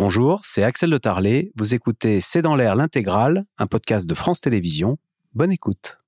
Bonjour, c'est Axel de Tarlet. Vous écoutez C'est dans l'air l'intégrale, un podcast de France Télévisions. Bonne écoute.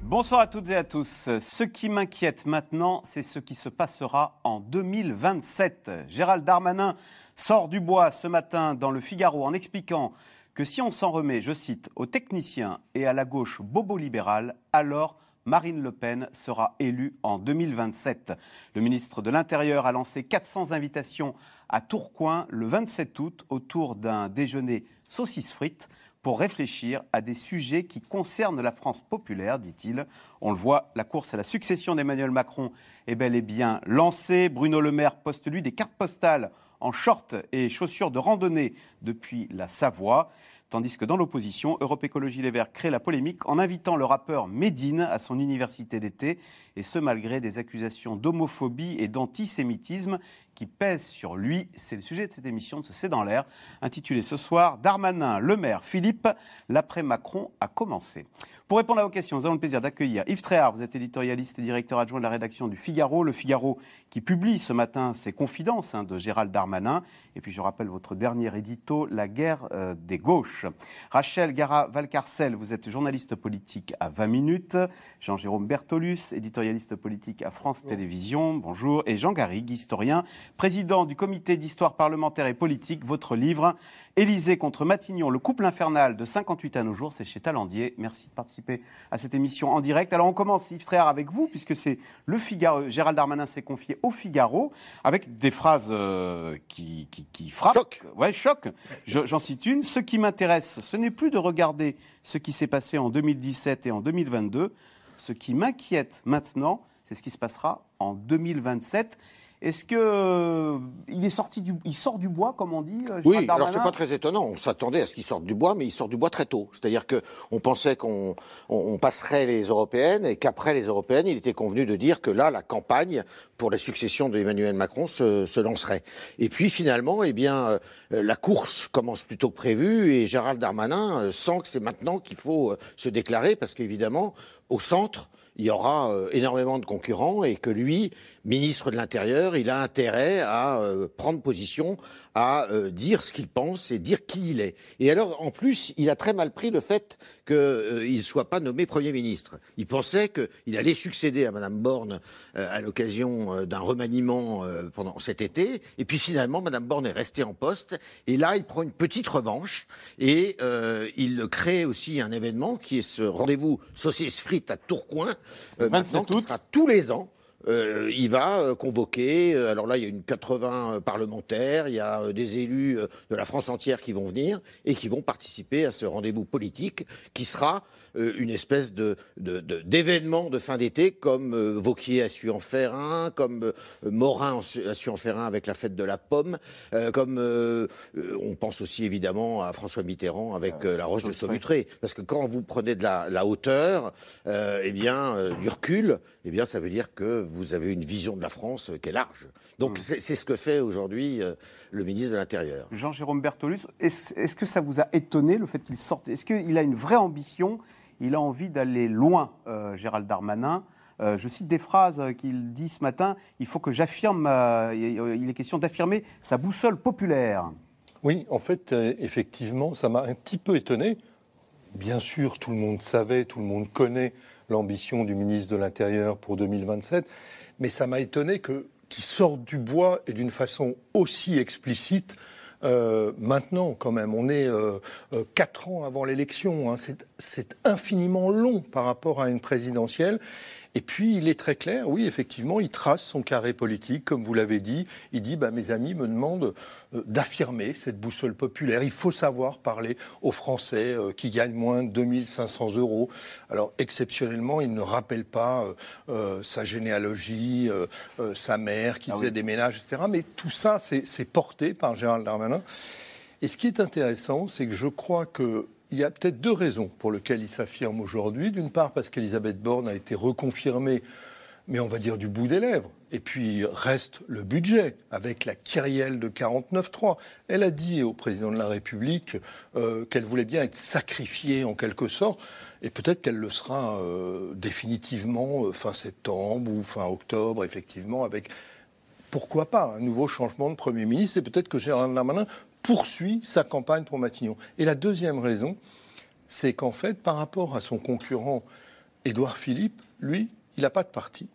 Bonsoir à toutes et à tous. Ce qui m'inquiète maintenant, c'est ce qui se passera en 2027. Gérald Darmanin sort du bois ce matin dans le Figaro en expliquant que si on s'en remet, je cite, aux techniciens et à la gauche bobo-libérale, alors Marine Le Pen sera élue en 2027. Le ministre de l'Intérieur a lancé 400 invitations à Tourcoing le 27 août autour d'un déjeuner saucisse frites pour réfléchir à des sujets qui concernent la France populaire, dit-il. On le voit, la course à la succession d'Emmanuel Macron est bel et bien lancée. Bruno Le Maire poste lui des cartes postales en short et chaussures de randonnée depuis la Savoie. Tandis que dans l'opposition, Europe Écologie Les Verts crée la polémique en invitant le rappeur Medine à son université d'été, et ce malgré des accusations d'homophobie et d'antisémitisme qui pèsent sur lui. C'est le sujet de cette émission de ce C'est dans l'air, intitulée ce soir Darmanin, le maire, Philippe, l'après-Macron a commencé. Pour répondre à vos questions, nous avons le plaisir d'accueillir Yves Tréhard, vous êtes éditorialiste et directeur adjoint de la rédaction du Figaro. Le Figaro qui publie ce matin ses confidences hein, de Gérald Darmanin. Et puis je rappelle votre dernier édito, La guerre euh, des gauches. Rachel Gara-Valcarcel, vous êtes journaliste politique à 20 minutes. Jean-Jérôme Bertolus, éditorialiste politique à France Télévisions. Bonjour. Et Jean Garrigue, historien, président du comité d'histoire parlementaire et politique. Votre livre, Élysée contre Matignon, le couple infernal de 58 à nos jours, c'est chez Talandier. Merci de participer à cette émission en direct. Alors on commence, Yves Tréhard, avec vous, puisque c'est le Figaro. Gérald Darmanin s'est confié au Figaro avec des phrases euh, qui, qui, frappent. Choc. Ouais, choc. J'en cite une. Ce qui m'intéresse, ce n'est plus de regarder ce qui s'est passé en 2017 et en 2022. Ce qui m'inquiète maintenant, c'est ce qui se passera en 2027. Est-ce que euh, il est sorti du, il sort du bois, comme on dit euh, Oui, alors c'est pas très étonnant. On s'attendait à ce qu'il sorte du bois, mais il sort du bois très tôt. C'est-à-dire que on pensait qu'on on, passerait les européennes et qu'après les européennes, il était convenu de dire que là, la campagne pour la succession d'Emmanuel Macron se, se, lancerait. Et puis finalement, eh bien, euh, la course commence plus tôt que prévu et Gérald Darmanin sent que c'est maintenant qu'il faut se déclarer parce qu'évidemment, au centre il y aura euh, énormément de concurrents et que lui, ministre de l'Intérieur, il a intérêt à euh, prendre position, à euh, dire ce qu'il pense et dire qui il est. Et alors, en plus, il a très mal pris le fait qu'il ne soit pas nommé Premier ministre. Il pensait qu'il allait succéder à Madame Borne à l'occasion d'un remaniement pendant cet été. Et puis finalement, Madame Borne est restée en poste. Et là, il prend une petite revanche et il crée aussi un événement qui est ce rendez-vous saucisse frites à Tourcoing euh, 27 août. sera tous les ans. Euh, il va euh, convoquer, euh, alors là il y a une 80 parlementaires, il y a des élus de la France entière qui vont venir et qui vont participer à ce rendez-vous politique qui sera une espèce de, d'événement de, fin d'été, comme euh, Vauquier a su en faire un, comme euh, Morin a su en faire un avec la fête de la pomme, comme on pense aussi évidemment à François Mitterrand avec la roche de Saubutré. Parce que quand vous prenez de la, hauteur, eh bien, du recul, eh bien, ça veut dire que vous avez une vision de la France qui est large. Donc hmm. c'est ce que fait aujourd'hui le ministre de l'Intérieur. Jean-Jérôme Bertolus, est-ce que ça vous a étonné le fait qu'il sorte Est-ce qu'il a une vraie ambition? Il a envie d'aller loin, euh, Gérald Darmanin. Euh, je cite des phrases qu'il dit ce matin. Il faut que j'affirme, euh, il est question d'affirmer sa boussole populaire. Oui, en fait, effectivement, ça m'a un petit peu étonné. Bien sûr, tout le monde savait, tout le monde connaît l'ambition du ministre de l'Intérieur pour 2027, mais ça m'a étonné qu'il sorte du bois et d'une façon aussi explicite euh, maintenant, quand même, on est euh, euh, quatre ans avant l'élection. Hein. C'est infiniment long par rapport à une présidentielle. Et puis, il est très clair, oui, effectivement, il trace son carré politique, comme vous l'avez dit. Il dit, bah, mes amis me demandent euh, d'affirmer cette boussole populaire. Il faut savoir parler aux Français euh, qui gagnent moins de 2500 euros. Alors, exceptionnellement, il ne rappelle pas euh, sa généalogie, sa mère qui ah faisait des ménages, etc. Mais tout ça, c'est porté par Gérald Darmanin. Et ce qui est intéressant, c'est que je crois que il y a peut-être deux raisons pour lesquelles il s'affirme aujourd'hui. D'une part, parce qu'Elisabeth Borne a été reconfirmée mais on va dire du bout des lèvres. Et puis reste le budget, avec la kyrielle de 49.3. Elle a dit au président de la République euh, qu'elle voulait bien être sacrifiée en quelque sorte, et peut-être qu'elle le sera euh, définitivement euh, fin septembre ou fin octobre, effectivement, avec pourquoi pas un nouveau changement de Premier ministre, et peut-être que Gérald Darmanin poursuit sa campagne pour Matignon. Et la deuxième raison, c'est qu'en fait, par rapport à son concurrent Édouard Philippe, lui, il n'a pas de parti,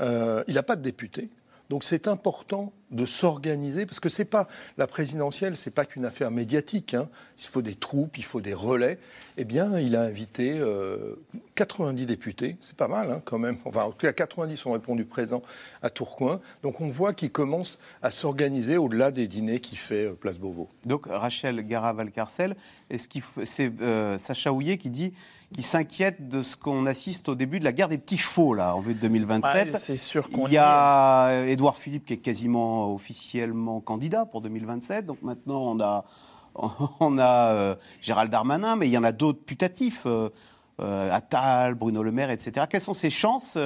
euh, il n'a pas de député. Donc c'est important de s'organiser parce que c'est pas la présidentielle, c'est pas qu'une affaire médiatique. Hein. Il faut des troupes, il faut des relais. Eh bien, il a invité 90 euh, députés, c'est pas mal hein, quand même. Enfin, en tout cas, 90 ont répondu présent à Tourcoing. Donc on voit qu'il commence à s'organiser au-delà des dîners qu'il fait euh, Place Beauvau. Donc Rachel Gara-Valcarcel, est-ce qu'il c'est Sacha Houillet qui dit qui s'inquiète de ce qu'on assiste au début de la guerre des petits chevaux, là, en vue de 2027. c'est sûr qu'on Il y a Édouard Philippe qui est quasiment officiellement candidat pour 2027. Donc maintenant, on a, euh, Gérald Darmanin, mais il y en a d'autres putatifs. Euh, euh, Attal, Bruno Le Maire, etc. Quelles sont ses chances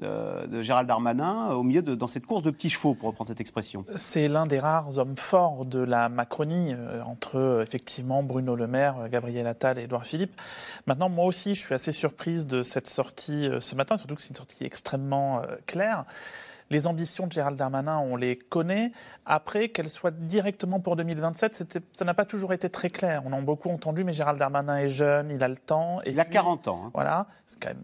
de Gérald Darmanin au milieu de, dans cette course de petits chevaux, pour reprendre cette expression? C'est l'un des rares hommes forts de la Macronie, euh, entre euh, effectivement Bruno Le Maire, euh, Gabriel Attal et Édouard Philippe. Maintenant, moi aussi, je suis assez surprise de cette sortie ce matin, surtout que c'est une sortie extrêmement claire. Les ambitions de Gérald Darmanin, on les connaît. Après, qu'elles soient directement pour 2027, ça n'a pas toujours été très clair. On a beaucoup entendu, mais Gérald Darmanin est jeune, il a le temps. Et il a 40 ans. Hein. Voilà, c'est quand même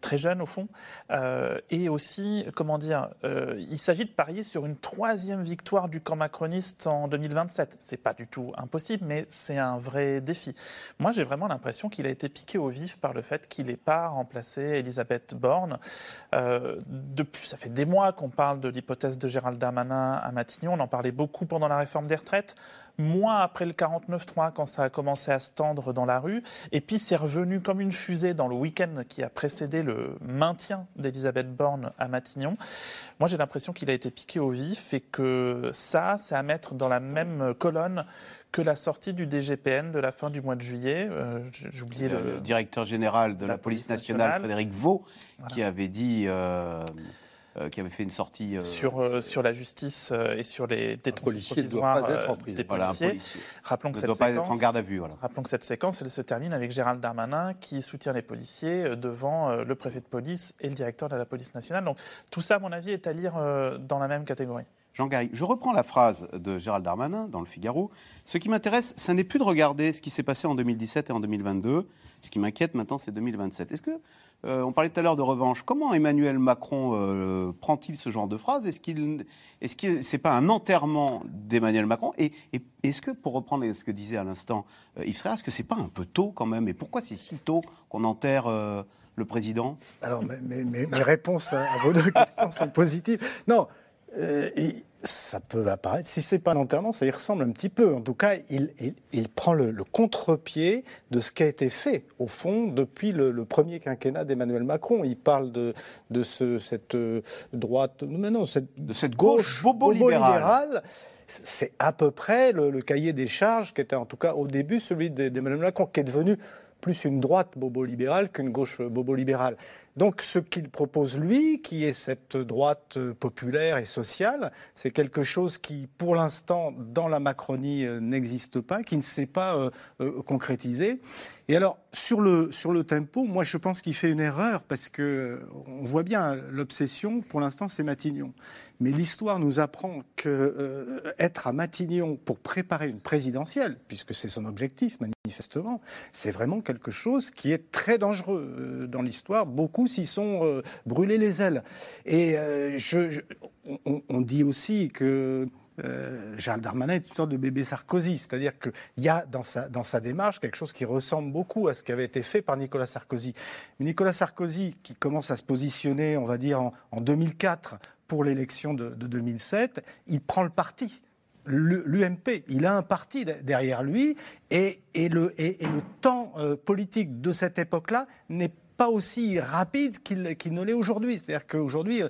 très, jeune au fond. Euh, et aussi, comment dire, euh, il s'agit de parier sur une troisième victoire du camp macroniste en 2027. C'est pas du tout impossible, mais c'est un vrai défi. Moi, j'ai vraiment l'impression qu'il a été piqué au vif par le fait qu'il n'ait pas remplacé Elisabeth Borne. Euh, depuis, ça fait des mois qu'on parle de l'hypothèse de Gérald Darmanin à Matignon. On en parlait beaucoup pendant la réforme des retraites mois après le 49-3, quand ça a commencé à se tendre dans la rue. Et puis c'est revenu comme une fusée dans le week-end qui a précédé le maintien d'Elisabeth Borne à Matignon. Moi, j'ai l'impression qu'il a été piqué au vif et que ça, c'est à mettre dans la même colonne que la sortie du DGPN de la fin du mois de juillet. Euh, J'ai oublié le, directeur général de la, police, nationale, Frédéric Vaux, qui avait dit euh, qui avait fait une sortie euh, sur euh, sur la justice et sur les détentions provisoires des policiers. Rappelons que cette séquence, en garde à vue. Voilà. Rappelons que cette séquence, elle se termine avec Gérald Darmanin qui soutient les policiers devant le préfet de police et le directeur de la police nationale. Donc tout ça, à mon avis, est à lire dans la même catégorie. Jean Garry, je reprends la phrase de Gérald Darmanin dans le Figaro. Ce qui m'intéresse, ce n'est plus de regarder ce qui s'est passé en 2017 et en 2022. Ce qui m'inquiète maintenant, c'est 2027. Est-ce que, euh, on parlait tout à l'heure de revanche, comment Emmanuel Macron euh, prend-il ce genre de phrase? Est-ce qu'il, est-ce que c'est pas un enterrement d'Emmanuel Macron? Et, est-ce que, pour reprendre ce que disait à l'instant euh, Yves est-ce que c'est pas un peu tôt quand même? Et pourquoi c'est si tôt qu'on enterre le président? Alors, mes, réponses à, vos deux questions sont positives. Non, ça peut apparaître. Si c'est pas un enterrement, ça y ressemble un petit peu. En tout cas, il, il, prend le, contre-pied de ce qui a été fait, au fond, depuis le, premier quinquennat d'Emmanuel Macron. Il parle de, de ce, cette euh, droite, mais non, cette, de cette gauche, bobo-libérale. c'est à peu près le, le, cahier des charges qui était en tout cas au début celui d'Emmanuel Macron, qui est devenu plus une droite bobo-libérale qu'une gauche bobo-libérale. Donc ce qu'il propose lui, qui est cette droite populaire et sociale, c'est quelque chose qui, pour l'instant, dans la Macronie, euh, n'existe pas, qui ne s'est pas euh, euh, concrétisé. Et alors, sur le, sur le tempo, moi je pense qu'il fait une erreur parce que on voit bien l'obsession, pour l'instant, c'est Matignon. Mais l'histoire nous apprend que euh, être à Matignon pour préparer une présidentielle, puisque c'est son objectif manifestement, c'est vraiment quelque chose qui est très dangereux euh, dans l'histoire. Beaucoup s'y sont euh, brûlés les ailes. Et on, dit aussi que euh, Gérald Darmanin est une sorte de bébé Sarkozy. C'est-à-dire qu'il y a dans sa, dans sa démarche quelque chose qui ressemble beaucoup à ce qui avait été fait par Nicolas Sarkozy. Mais Nicolas Sarkozy, qui commence à se positionner, on va dire, en, 2004 pour l'élection de, 2007, il prend le parti l'UMP. Il a un parti derrière lui et, le, temps euh, politique de cette époque-là n'est pas aussi rapide qu'il ne l'est aujourd'hui. C'est-à-dire qu'aujourd'hui,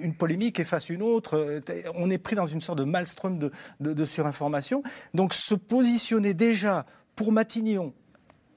une polémique efface une autre. Euh, on est pris dans une sorte de maelstrom de, surinformation. Donc se positionner déjà pour Matignon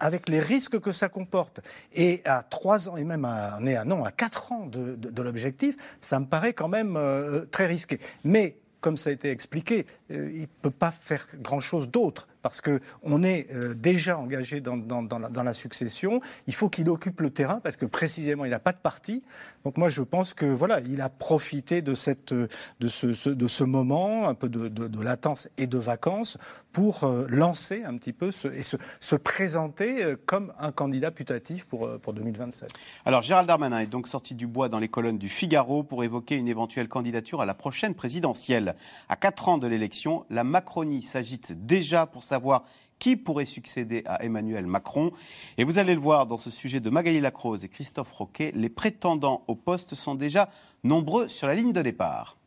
avec les risques que ça comporte. Et à trois ans, et même à, on à, non, à quatre ans de, de, de l'objectif, ça me paraît quand même euh, très risqué. Mais comme ça a été expliqué, euh, il ne peut pas faire grand-chose d'autre parce qu'on est euh, déjà engagé dans, la, succession. Il faut qu'il occupe le terrain parce que précisément il n'a pas de parti. Donc moi je pense que voilà, il a profité de, cette, de, ce, de ce moment, un peu de, de, latence et de vacances, pour euh, lancer un petit peu et se, se, présenter euh, comme un candidat putatif pour, pour 2027. Alors Gérald Darmanin est donc sorti du bois dans les colonnes du Figaro pour évoquer une éventuelle candidature à la prochaine présidentielle. À quatre ans de l'élection, la Macronie s'agite déjà pour savoir qui pourrait succéder à Emmanuel Macron. Et vous allez le voir dans ce sujet de Magali Lacrose et Christophe Roquet, les prétendants au poste sont déjà nombreux sur la ligne de départ.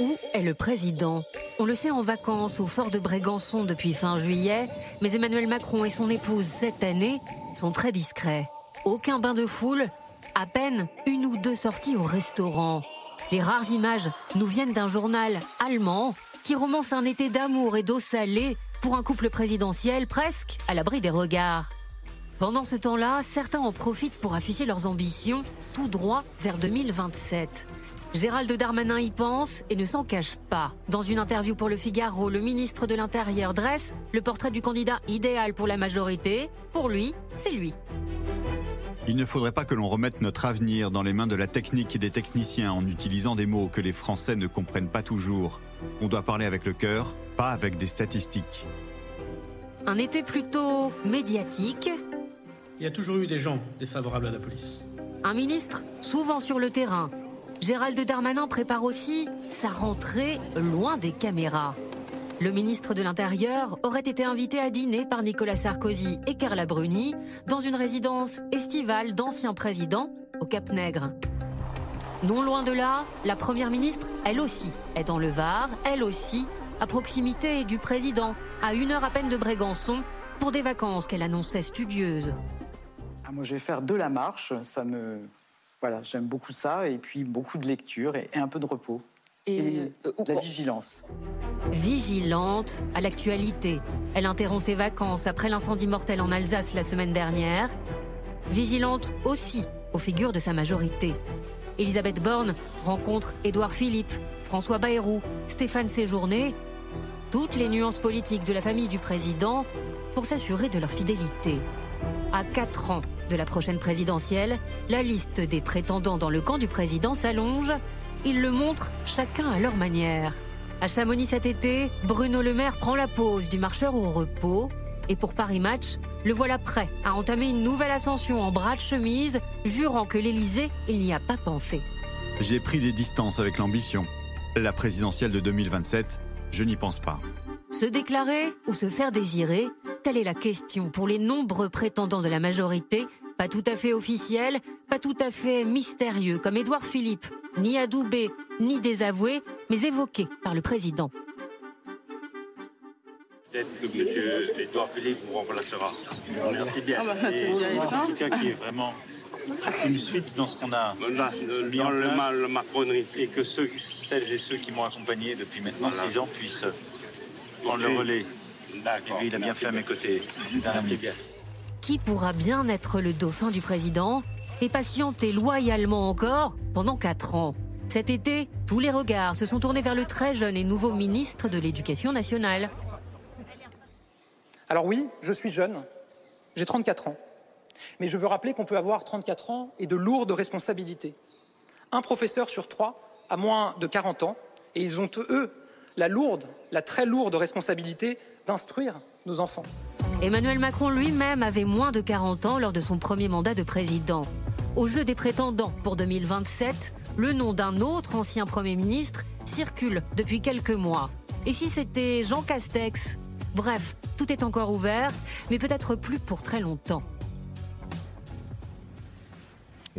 Où est le président? On le sait en vacances au fort de Brégançon depuis fin juillet, mais Emmanuel Macron et son épouse cette année sont très discrets. Aucun bain de foule, à peine une ou deux sorties au restaurant. Les rares images nous viennent d'un journal allemand qui romance un été d'amour et d'eau salée pour un couple présidentiel presque à l'abri des regards. Pendant ce temps-là, certains en profitent pour afficher leurs ambitions tout droit vers 2027. Gérald Darmanin y pense et ne s'en cache pas. Dans une interview pour Le Figaro, le ministre de l'Intérieur dresse le portrait du candidat idéal pour la majorité. Pour lui, c'est lui. Il ne faudrait pas que l'on remette notre avenir dans les mains de la technique et des techniciens en utilisant des mots que les Français ne comprennent pas toujours. On doit parler avec le cœur, pas avec des statistiques. Un été plutôt médiatique. Il y a toujours eu des gens défavorables à la police. Un ministre souvent sur le terrain. Gérald Darmanin prépare aussi sa rentrée loin des caméras. Le ministre de l'Intérieur aurait été invité à dîner par Nicolas Sarkozy et Carla Bruni dans une résidence estivale d'anciens présidents au Cap Nègre. Non loin de là, la première ministre, elle aussi, est dans le Var, elle aussi, à proximité du président, à une heure à peine de Brégançon, pour des vacances qu'elle annonçait studieuses. Ah, moi, je vais faire de la marche, ça me. Voilà, j'aime beaucoup ça, et puis beaucoup de lecture et un peu de repos et, euh, la vigilance. Vigilante à l'actualité. Elle interrompt ses vacances après l'incendie mortel en Alsace la semaine dernière. Vigilante aussi aux figures de sa majorité. Elisabeth Borne rencontre Édouard Philippe, François Bayrou, Stéphane Séjourné, toutes les nuances politiques de la famille du président pour s'assurer de leur fidélité. À quatre ans de la prochaine présidentielle, la liste des prétendants dans le camp du président s'allonge ils le montrent chacun à leur manière. À Chamonix cet été, Bruno Le Maire prend la pause du marcheur au repos. Et pour Paris Match, le voilà prêt à entamer une nouvelle ascension en bras de chemise, jurant que l'Élysée, il n'y a pas pensé. J'ai pris des distances avec l'ambition. La présidentielle de 2027, je n'y pense pas. Se déclarer ou se faire désirer, telle est la question pour les nombreux prétendants de la majorité pas tout à fait officiel, pas tout à fait mystérieux, comme Édouard Philippe, ni adoubé, ni désavoué, mais évoqué par le président. Peut-être que M. Édouard Philippe vous remplacera. Merci bien. Ah bah, tout cas, qui est vraiment une suite dans ce qu'on a Là, mis dans en place, le, macronerie. Et que ceux, celles et ceux qui m'ont accompagné depuis maintenant voilà. six ans puissent prendre le relais. Et lui, il a bien fait à mes côtés. Merci bien qui pourra bien être le dauphin du président? Et patienter loyalement encore pendant quatre ans. Cet été, tous les regards se sont tournés vers le très jeune et nouveau ministre de l'Éducation nationale. Alors oui, je suis jeune, j'ai 34 ans. Mais je veux rappeler qu'on peut avoir 34 ans et de lourdes responsabilités. Un professeur sur trois a moins de 40 ans et ils ont, eux, la lourde, la très lourde responsabilité d'instruire nos enfants. Emmanuel Macron lui-même avait moins de 40 ans lors de son premier mandat de président. Au jeu des prétendants pour 2027, le nom d'un autre ancien Premier ministre circule depuis quelques mois. Et si c'était Jean Castex? Bref, tout est encore ouvert, mais peut-être plus pour très longtemps.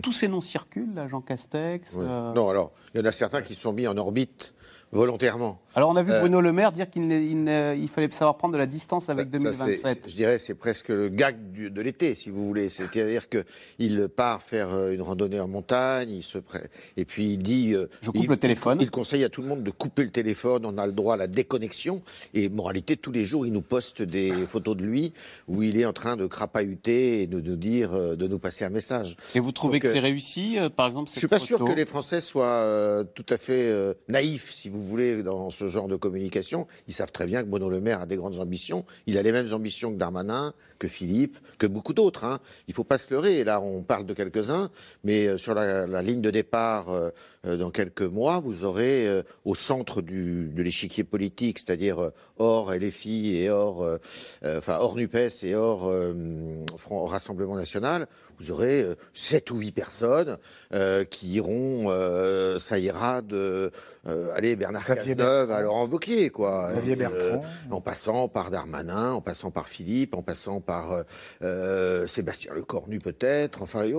Tous ces noms circulent, là, Jean Castex oui. euh... Non, alors, il y en a certains qui sont mis en orbite volontairement. Alors on a vu Euh, Bruno Le Maire dire qu'il il ne- fallait savoir prendre de la distance avec Ça, c'est- 2027. je dirais c'est presque le gag du- de l'été, si vous voulez. C'est-à-dire qu'il part faire euh, une randonnée en montagne, il se pré- et puis il dit... euh, Je coupe il- le téléphone. Il conseille à tout le monde de couper le téléphone, on a le droit à la déconnexion. Et moralité, tous les jours, il nous poste des photos de lui où il est en train de crapahuter et de nous dire, de nous passer un message. Et vous trouvez Donc, que c'est réussi, par exemple Je cette suis pas sûr que les Français soient tout à fait naïfs, si vous voulez, dans ce genre de communication. Ils savent très bien que Bruno Le Maire a des grandes ambitions. Il a les mêmes ambitions que Darmanin, que Philippe, que beaucoup d'autres. Hein. Il faut pas se leurrer. Là, on parle de quelques-uns, mais euh, sur la, ligne de départ, euh, dans quelques mois, vous aurez euh, au centre du, de l'échiquier politique, c'est-à-dire euh, hors LFI et hors, euh, euh, enfin hors Nupes et hors euh, Front- Rassemblement National, vous aurez euh, sept ou huit personnes euh, qui iront, euh, ça ira de, euh, allez, Bernard Cazeneuve à Laurent Wauquiez, quoi. Xavier Et, Bertrand. en passant par Darmanin, en passant par Philippe, en passant par euh, euh, Sébastien Lecornu peut-être. Enfin, il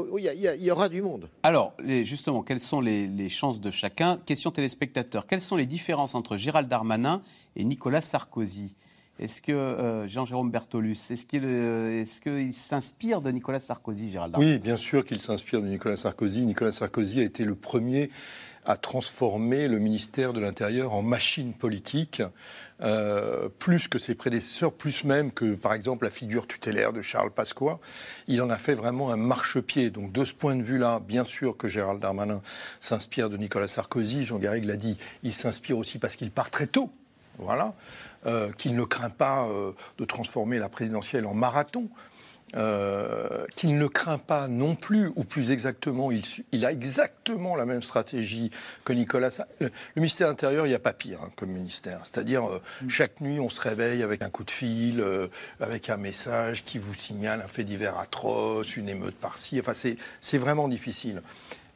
y, aura du monde. Alors, les- justement, quelles sont les, les chances de chacun Question téléspectateur. Quelles sont les différences entre Gérald Darmanin et Nicolas Sarkozy? Est-ce que euh, Jean-Jérôme Bertolus, est-ce qu'il euh, est-ce qu'il s'inspire de Nicolas Sarkozy, Gérald Darmanin? Oui, bien sûr qu'il s'inspire de Nicolas Sarkozy. Nicolas Sarkozy a été le premier à transformer le ministère de l'Intérieur en machine politique, euh, plus que ses prédécesseurs, plus même que, par exemple, la figure tutélaire de Charles Pasqua. Il en a fait vraiment un marchepied. Donc, de ce point de vue-là, bien sûr que Gérald Darmanin s'inspire de Nicolas Sarkozy. Jean Garrigue l'a dit, il s'inspire aussi parce qu'il part très tôt. Voilà. Euh, qu'il ne craint pas euh, de transformer la présidentielle en marathon. Euh, qu'il ne craint pas non plus, ou plus exactement, il, a exactement la même stratégie que Nicolas. Euh, Le ministère de l'Intérieur, il n'y a pas pire hein, comme ministère. C'est-à-dire, euh, chaque nuit, on se réveille avec un coup de fil, euh, avec un message qui vous signale un fait divers atroce, une émeute par-ci. Enfin, c'est vraiment difficile.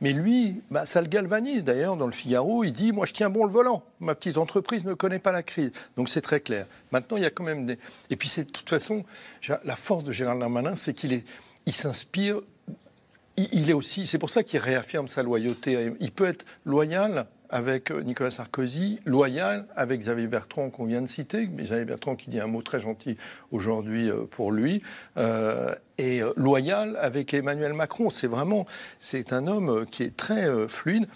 Mais lui, bah, ça le galvanise. D'ailleurs, dans le Figaro, il dit Moi, je tiens bon le volant. Ma petite entreprise ne connaît pas la crise. Donc, c'est très clair. Maintenant, il y a quand même des. Et puis, c'est de toute façon, la force de Gérald Darmanin, c'est qu'il s'inspire. Il est aussi. C'est pour ça qu'il réaffirme sa loyauté. Il peut être loyal avec euh, Nicolas Sarkozy, loyal avec Xavier Bertrand qu'on vient de citer, Xavier Bertrand qui dit un mot très gentil aujourd'hui euh, pour lui, euh, et loyal avec Emmanuel Macron. C'est vraiment, c'est un homme qui est très fluide.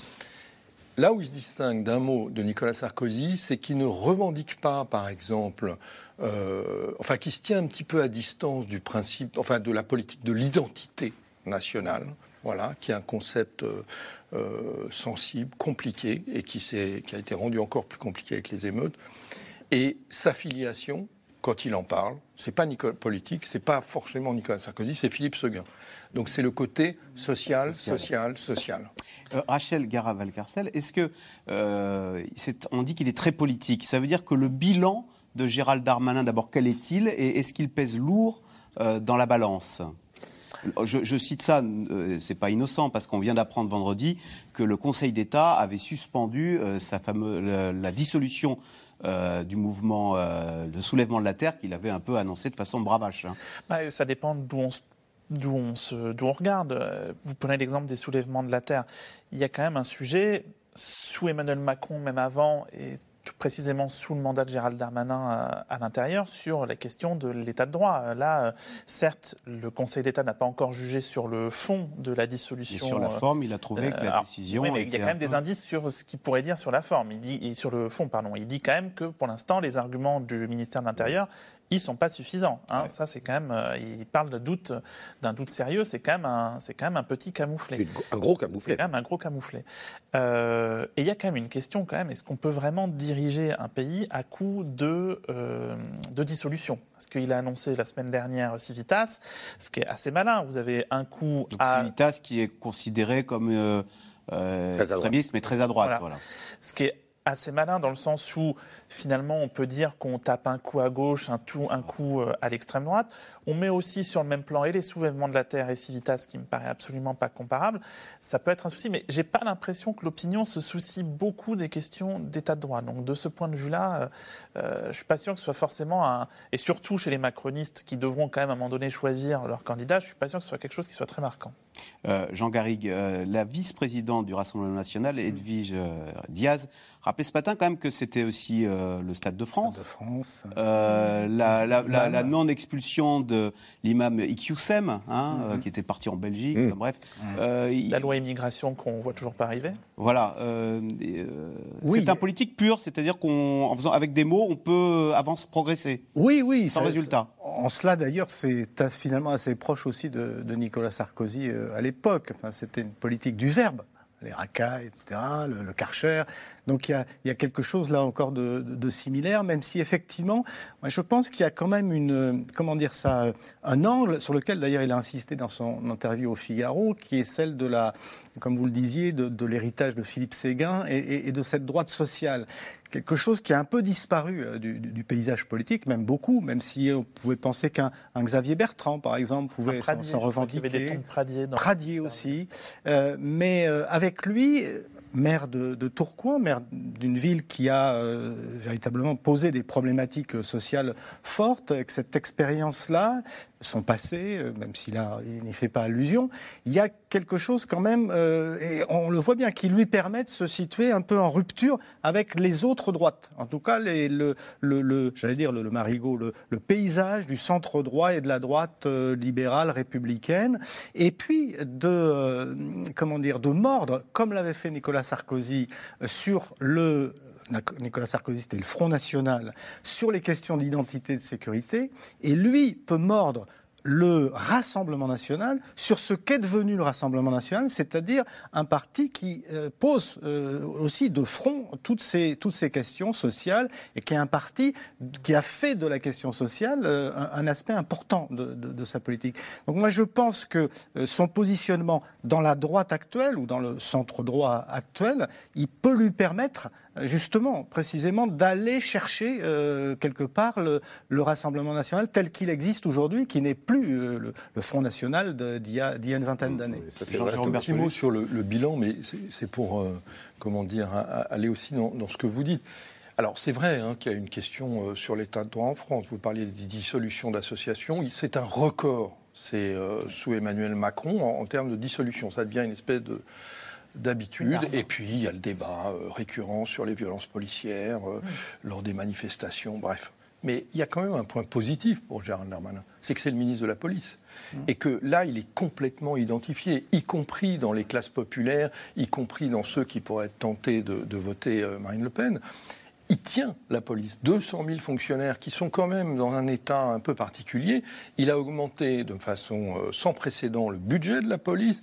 Là où il se distingue d'un mot de Nicolas Sarkozy, c'est qu'il ne revendique pas, par exemple, enfin, qui se tient un petit peu à distance du principe, enfin, de la politique de l'identité nationale. Voilà, qui est un concept euh, sensible, compliqué, et qui, a été rendu encore plus compliqué avec les émeutes. Et sa filiation, quand il en parle, c'est pas Nicolas politique, c'est pas forcément Nicolas Sarkozy, c'est Philippe Seguin. Donc c'est le côté social, social, social. Euh, Rachel Gara-Valcarcel, est-ce que euh, on dit qu'il est très politique Ça veut dire que le bilan de Gérald Darmanin, d'abord, quel est-il et est-ce qu'il pèse lourd euh, dans la balance? Je, cite ça, euh, c'est pas innocent parce qu'on vient d'apprendre vendredi que le Conseil d'État avait suspendu euh, la, dissolution euh, du mouvement euh, de soulèvement de la terre qu'il avait un peu annoncé de façon bravache. hein. Bah, ça dépend d'où on on, regarde. Vous prenez l'exemple des soulèvements de la Terre. Il y a quand même un sujet, sous Emmanuel Macron, même avant, et tout précisément sous le mandat de Gérald Darmanin à, à l'intérieur, sur la question de l'état de droit. Euh, Là, euh, certes, le Conseil d'État n'a pas encore jugé sur le fond de la Et dissolution. sur la euh, forme, il a trouvé que la alors, décision. oui, mais il y a quand même des indices sur ce qu'il pourrait dire sur la forme. Il dit, et sur le fond, pardon. Il dit quand même que pour l'instant, les arguments du ministère de l'Intérieur, ils sont pas suffisants. hein. Ça, c'est quand même. euh, il parle de doute, d'un doute sérieux. C'est quand même un, c'est quand même un petit camouflet. Un gros camouflet. C'est quand même un gros camouflet. Euh, et il y a quand même une question quand même. Est-ce qu'on peut vraiment diriger un pays à coup de euh, de dissolution Parce qu'il a annoncé la semaine dernière Civitas, ce qui est assez malin. Vous avez un coup Donc, à Civitas qui est considéré comme euh, euh, Très extrémiste, mais très à droite. Voilà. Voilà. Ce qui est assez malin dans le sens où finalement on peut dire qu'on tape un coup à gauche, un, coup euh, à l'extrême droite. On met aussi sur le même plan et les soulèvements de la terre et Civitas, qui me paraît absolument pas comparable. Ça peut être un souci, mais j'ai pas l'impression que l'opinion se soucie beaucoup des questions d'état de droit. Donc de ce point de vue-là, euh, euh, je suis pas sûr que ce soit forcément un et surtout chez les macronistes qui devront quand même à un moment donné choisir leur candidat, je suis pas sûr que ce soit quelque chose qui soit très marquant. Euh, Jean Garrigue, la vice-présidente du Rassemblement national, Edwige Diaz, rappeler ce matin quand même que c'était aussi euh, le Stade de France. Stade de France. Euh, la, la- la- la non-expulsion de l'imam Iqiyoussem, hein, euh, qui était parti en Belgique. Mhm. enfin, bref. Euh, il- La loi immigration qu'on voit toujours pas arriver. Voilà. euh, euh, Oui. C'est un politique pur, c'est-à-dire qu'en faisant avec des mots, on peut avancer, progresser. Oui, oui. Sans ça- résultat. En cela, d'ailleurs, c'est finalement assez proche aussi de, de Nicolas Sarkozy euh, à l'époque. Enfin, c'était une politique du verbe. Les racailles, etc., le, le Karcher. Donc il y a, il y a quelque chose là encore de, de- de similaire, même si effectivement, moi, je pense qu'il y a quand même une, comment dire ça, un angle sur lequel d'ailleurs il a insisté dans son interview au Figaro, qui est celle de la, comme vous le disiez, de, de l'héritage de Philippe Séguin et, et- et de cette droite sociale. Quelque chose qui a un peu disparu euh, du, paysage politique, même beaucoup, même si on pouvait penser qu'un un Xavier Bertrand, par exemple, pouvait s'en revendiquer. avait des tons de Pradier Pradier aussi. Euh, mais euh, avec lui, maire de, de Tourcoing, maire d'une ville qui a euh, véritablement posé des problématiques sociales fortes, avec cette expérience-là, son passé, euh, même s'il n'y fait pas allusion, y a quelque chose quand même, euh, et on le voit bien, qui lui permet de se situer un peu en rupture avec les autres droites. En tout cas, le, j'allais dire le, marigot, le, paysage du centre droit et de la droite euh, libérale républicaine, et puis de euh, comment dire de mordre, comme l'avait fait Nicolas Sarkozy sur le Nicolas Sarkozy, c'était le Front National, sur les questions d'identité et de sécurité, et lui peut mordre le Rassemblement national sur ce qu'est devenu le Rassemblement national, c'est-à-dire un parti qui euh, pose euh, aussi de front toutes ces, toutes ces questions sociales et qui est un parti qui a fait de la question sociale euh, un, aspect important de, de- de sa politique. Donc moi je pense que son positionnement dans la droite actuelle ou dans le centre droit actuel, il peut lui permettre justement, précisément, d'aller chercher euh, quelque part le, le Rassemblement national tel qu'il existe aujourd'hui, qui n'est plus euh, le, le Front national d'il y, a- d'il y a une vingtaine d'années. Vrai. Un petit mot sur le, le bilan, mais c'est- pour, euh, comment dire, aller aussi dans, dans ce que vous dites. Alors c'est vrai hein, qu'il y a une question euh, sur l'état de droit en France. Vous parliez des dissolutions d'associations. C'est un record. C'est euh, sous Emmanuel Macron en, en termes de dissolution. Ça devient une espèce de d'habitude. Et puis il y a le débat euh, récurrent sur les violences policières euh, lors des manifestations. Bref. Mais il y a quand même un point positif pour Gérald Darmanin, c'est que c'est le ministre de la police. Et que là, il est complètement identifié, y compris dans les classes populaires, y compris dans ceux qui pourraient être tentés de, de voter euh, Marine Le Pen. Il tient la police. 200 000 fonctionnaires qui sont quand même dans un état un peu particulier. Il a augmenté de façon sans précédent le budget de la police.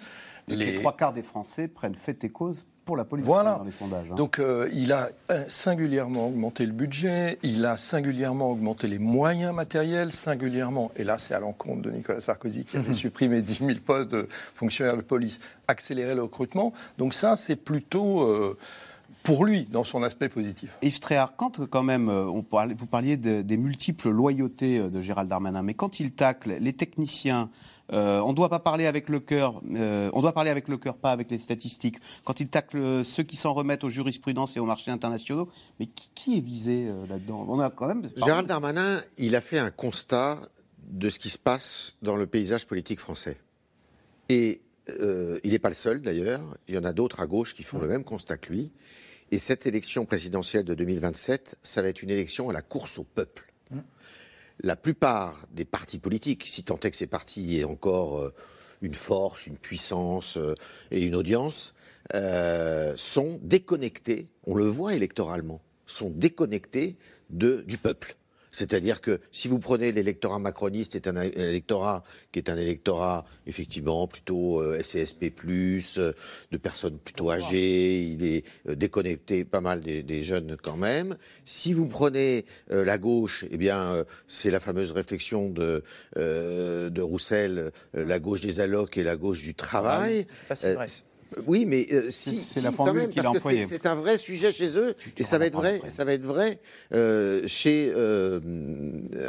Les... trois quarts des Français prennent fait et cause pour la police Voilà. dans les sondages. hein. Donc euh, il a euh, singulièrement augmenté le budget, il a singulièrement augmenté les moyens matériels, singulièrement, et là c'est à l'encontre de Nicolas Sarkozy qui avait supprimé 10 000 postes de fonctionnaires de police, accéléré le recrutement. Donc ça c'est plutôt euh, pour lui dans son aspect positif. Yves Tréhard, quand quand même, on parlait- vous parliez de- des multiples loyautés de Gérald Darmanin, mais quand il tacle les techniciens, euh, on ne doit pas parler avec le cœur, euh, on doit parler avec le cœur, pas avec les statistiques. Quand il tacle euh, ceux qui s'en remettent aux jurisprudences et aux marchés internationaux, mais qui, qui est visé euh, là-dedans? On a quand même. Gérald Darmanin, il a fait un constat de ce qui se passe dans le paysage politique français. Et il n'est pas le seul d'ailleurs, il y en a d'autres à gauche qui font le même constat que lui. Et cette élection présidentielle de 2027, ça va être une élection à la course au peuple. La plupart des partis politiques, si tant est que ces partis aient encore euh, une force, une puissance euh, et une audience, euh, sont déconnectés, on le voit électoralement, sont déconnectés du peuple. C'est-à-dire que si vous prenez l'électorat macroniste, c'est un, un électorat qui est un électorat effectivement plutôt euh, SCSP+, euh, de personnes plutôt âgées, il est euh, déconnecté pas mal des, des jeunes quand même. Si vous prenez euh, la gauche, eh bien c'est la fameuse réflexion de, de Roussel, la gauche des allocs et la gauche du travail. C'est pas si vrai. Oui, mais euh, si, C'est si, la formule qu'il a employée. c'est- un vrai sujet chez eux, et ça va être vrai, ça va être vrai euh, chez euh,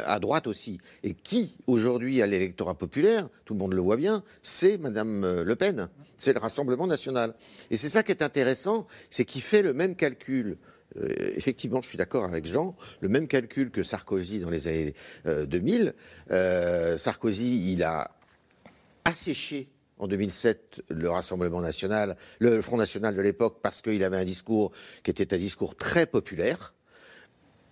à droite aussi. Et qui aujourd'hui a l'électorat populaire, tout le monde le voit bien, c'est Madame euh, Le Pen, c'est le Rassemblement national. Et c'est ça qui est intéressant, c'est qu'il fait le même calcul. Euh, effectivement, je suis d'accord avec Jean, le même calcul que Sarkozy dans les années euh, 2000. Euh, Sarkozy, il a asséché en 2007 le Rassemblement national, le Front national de l'époque, parce qu'il avait un discours qui était un discours très populaire,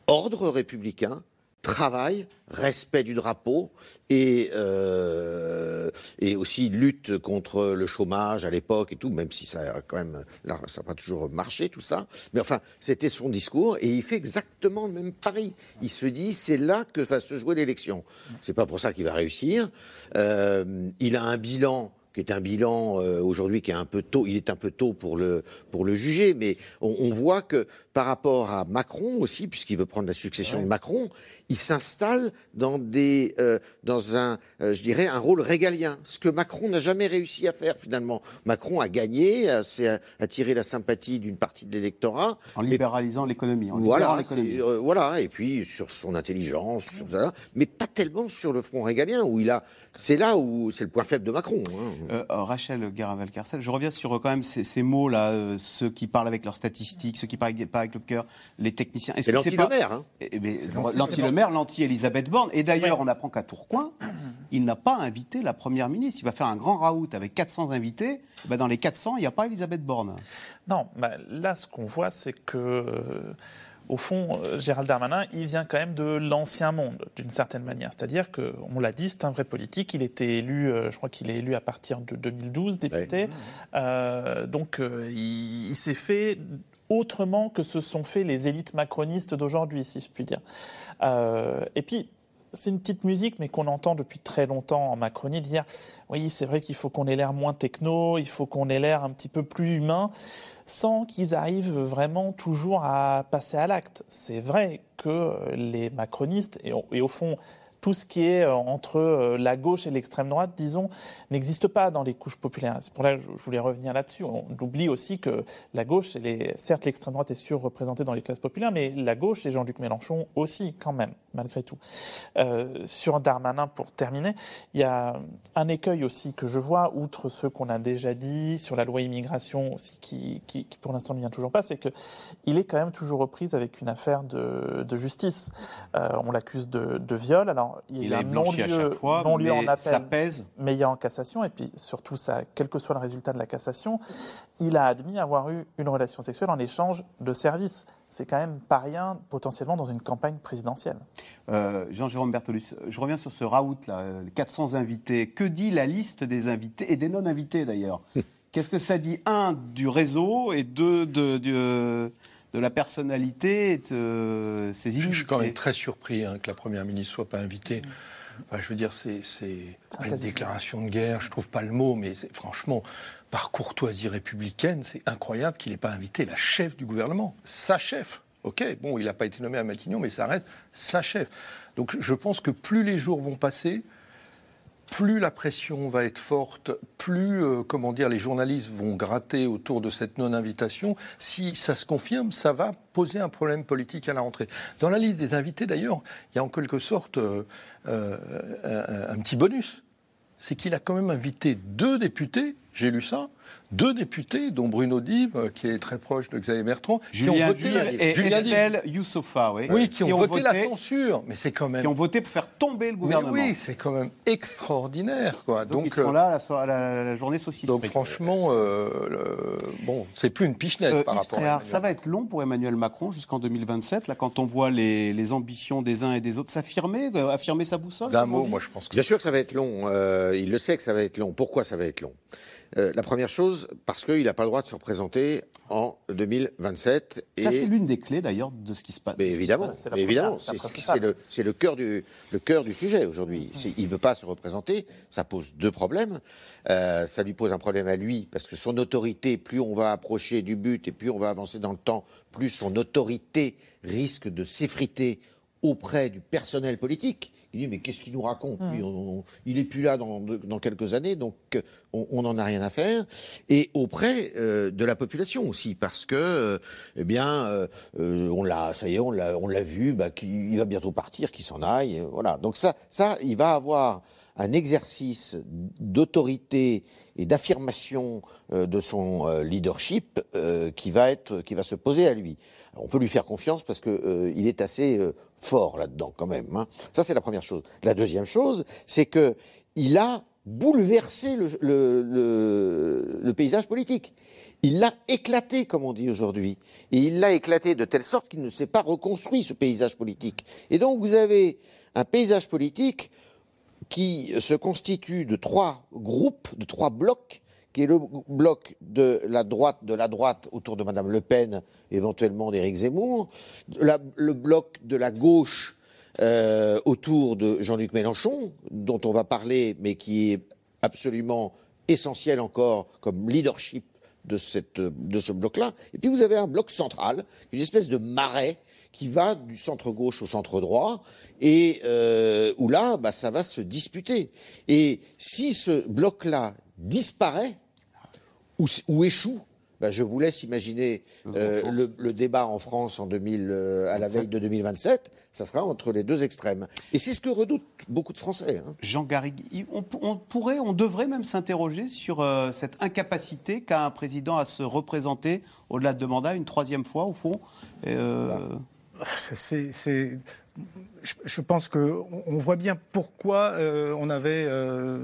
ordre républicain, travail, respect du drapeau et, euh, aussi lutte contre le chômage à l'époque et tout, même si ça a quand même, ça n'a pas toujours marché tout ça. Mais enfin, c'était son discours et il fait exactement le même pari. Il se dit, c'est là que va se jouer l'élection. C'est pas pour ça qu'il va réussir. Euh, il a un bilan qui est un bilan euh, aujourd'hui qui est un peu tôt, il est un peu tôt pour le, pour le juger, mais on, on voit que par rapport à Macron aussi, puisqu'il veut prendre la succession de Macron, il s'installe dans des, euh, dans un, euh, je dirais, un rôle régalien, ce que Macron n'a jamais réussi à faire finalement. Macron a gagné, a, s'est attiré la sympathie d'une partie de l'électorat En libéralisant l'économie. En voilà, euh, voilà, et puis sur son intelligence, sur ça, mais pas tellement sur le front régalien où il a, c'est là où c'est le point faible de Macron. hein. Euh, Rachel Garavel-Carcel, je reviens sur quand même ces, ces mots-là, euh, ceux qui parlent avec leurs statistiques, ceux qui parlent avec- le cœur, les techniciens. C'est que l'anti-Le pas- Maire, hein. Eh, l'anti- L'anti-Le Maire, l'anti-Elisabeth Borne. Et d'ailleurs, on apprend qu'à Tourcoing, il n'a pas invité la Première ministre. Il va faire un grand raout avec 400 invités. Ben, dans les 400, il n'y a pas Elisabeth Borne. Non, bah, là, ce qu'on voit, c'est que, euh, au fond, euh, Gérald Darmanin, il vient quand même de l'ancien monde, d'une certaine manière. C'est-à-dire que, on l'a dit, c'est un vrai politique. Il était élu, euh, je crois qu'il est élu à partir de 2012, député. Euh, donc, il, il s'est fait autrement que se sont fait les élites macronistes d'aujourd'hui, si je puis dire. Euh, et puis, c'est une petite musique, mais qu'on entend depuis très longtemps en Macronie, dire oui, c'est vrai qu'il faut qu'on ait l'air moins techno, il faut qu'on ait l'air un petit peu plus humain, sans qu'ils arrivent vraiment toujours à passer à l'acte. C'est vrai que les macronistes, et au, et au fond, tout ce qui est euh, entre euh, la gauche et l'extrême droite, disons, n'existe pas dans les couches populaires. C'est pour ça que je voulais revenir là-dessus. On oublie aussi que la gauche, elle certes, l'extrême droite est surreprésentée dans les classes populaires, mais la gauche et Jean-Luc Mélenchon aussi, quand même, malgré tout. Euh, sur Darmanin, pour terminer, il y a un écueil aussi que je vois, outre ceux qu'on a déjà dit, sur la loi immigration aussi, qui, qui, qui pour l'instant ne vient toujours pas, c'est qu'il est quand même toujours reprise avec une affaire de, de justice. Euh, on l'accuse de, de viol. Alors, il Il un blanchi à non-lieu chaque fois, non-lieu en mais appel, ça pèse. mais il y a en cassation, et puis surtout, ça, quel que soit le résultat de la cassation, il a admis avoir eu une relation sexuelle en échange de services. C'est quand même pas rien, potentiellement, dans une campagne présidentielle. Euh, Jean-Jérôme Bertolus, je reviens sur ce raout, là, euh, 400 invités. Que dit la liste des invités et des non-invités d'ailleurs Qu'est-ce que ça dit Un, du réseau et deux, de, de, de la personnalité et de ces Je suis quand même très surpris hein, que la Première ministre soit pas invitée. Enfin, je veux dire, c'est une déclaration de guerre, je trouve pas le mot, mais c'est- franchement, par courtoisie républicaine, c'est incroyable qu'il n'ait pas invité la chef du gouvernement, sa chef. Ok, bon, il n'a pas été nommé à Matignon, mais ça reste sa chef. Donc je pense que plus les jours vont passer, plus la pression va être forte, plus euh, comment dire les journalistes vont gratter autour de cette non-invitation. Si ça se confirme, ça va poser un problème politique à la rentrée. Dans la liste des invités, d'ailleurs, il y a en quelque sorte euh, euh, un, un petit bonus. C'est qu'il a quand même invité deux députés, j'ai lu ça, deux députés, dont Bruno Dive, euh, qui est très proche de Xavier Bertrand, qui ont Julien voté la- et Julien. Estelle Youssofa, oui. Oui, qui ont, voté, la censure. Mais c'est quand même. Qui ont voté pour faire tomber le Mais gouvernement. oui, c'est quand même extraordinaire, quoi. donc, Donc, ils sont euh, là à la, soirée- à la- la journée saucisse. donc franchement, euh, le- bon, c'est plus une pichenette Euh, par Yves rapport à Emmanuel ça va être long pour Emmanuel Macron jusqu'en 2027, là, quand on voit les, les ambitions des uns et des autres s'affirmer, euh, affirmer sa boussole D'un mot, moi je pense que Bien sûr que ça va être long. euh, il le sait que ça va être long. Pourquoi ça va être long? Euh, La première chose, parce qu'il n'a pas le droit de se représenter en 2027. Ça, et- c'est l'une des clés d'ailleurs de ce qui se passe. Mais évidemment, c'est le, cœur du le cœur du sujet aujourd'hui. C'est- Il ne veut pas se représenter, ça pose deux problèmes. Euh, ça lui pose un problème à lui parce que son autorité, plus on va approcher du but et plus on va avancer dans le temps, plus son autorité risque de s'effriter auprès du personnel politique. Il dit mais qu'est-ce qu'il nous raconte Lui, on- on- Il est plus là dans, dans quelques années, donc euh, on n'en a rien à faire. Et auprès euh, de la population aussi, parce que euh, eh bien euh, on l'a, ça y est, on l'a, on l'a vu, bah, qu'il va bientôt partir, qu'il s'en aille, voilà. Donc ça, ça, il va avoir un exercice d'autorité et d'affirmation de son leadership qui va être, qui va se poser à lui. On peut lui faire confiance parce que euh, est assez euh, fort là-dedans quand même. hein. Ça c'est la première chose. La deuxième chose, c'est que il a bouleversé le, paysage politique. Il l'a éclaté, comme on dit aujourd'hui. Et il l'a éclaté de telle sorte qu'il ne s'est pas reconstruit, ce paysage politique. Et donc vous avez un paysage politique qui se constitue de trois groupes, de trois blocs, qui est le bloc de la droite, de la droite autour de Madame Le Pen, éventuellement d'Éric Zemmour, le bloc de la gauche euh, autour de Jean-Luc Mélenchon, dont on va parler, mais qui est absolument essentiel encore comme leadership de, ce bloc-là. Et puis vous avez un bloc central, une espèce de marais qui va du centre gauche au centre droit, et euh, où là, bah, ça va se disputer. Et si ce bloc-là disparaît ou, échoue, bah, je vous laisse imaginer euh, le, débat en France en 2000, euh, à la veille de 2027, ça sera entre les deux extrêmes. Et c'est ce que redoutent beaucoup de Français. Hein. Jean Garrigue, on, pourrait, on devrait même s'interroger sur cette incapacité qu'a un président à se représenter au-delà de mandat une troisième fois, au fond. Bah c'est, je, pense qu'on on voit bien pourquoi euh, on avait, euh,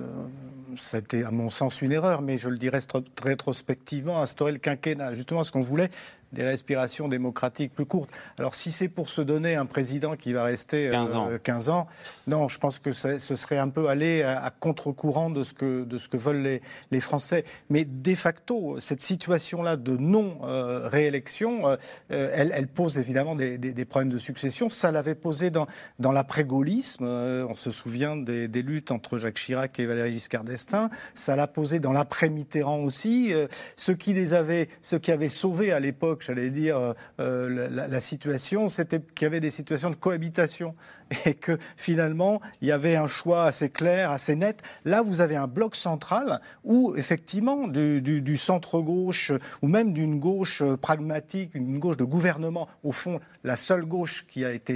été à mon sens une erreur, mais je le dirais rétrospectivement, instauré le quinquennat. Justement, ce qu'on voulait, des respirations démocratiques plus courtes. Alors si c'est pour se donner un président qui va rester 15 ans, 15 euh, ans non, je pense que ce serait un peu aller à, contre-courant de ce que, de ce que veulent les, les Français. Mais de facto, cette situation-là de non-réélection, euh, euh, elle, elle, pose évidemment des, des, des, problèmes de succession. Ça l'avait posé dans, dans l'après-gaullisme. on se souvient des, des, luttes entre Jacques Chirac et Valéry Giscard d'Estaing. Ça l'a posé dans l'après-Mitterrand aussi. ceux qui les avaient, ceux qui avaient sauvé à l'époque j'allais dire, euh, euh, la, situation, c'était qu'il y avait des situations de cohabitation et que finalement, il y avait un choix assez clair, assez net. Là, vous avez un bloc central où, effectivement, du, centre-gauche ou même d'une gauche pragmatique, une gauche de gouvernement, au fond, la seule gauche qui a été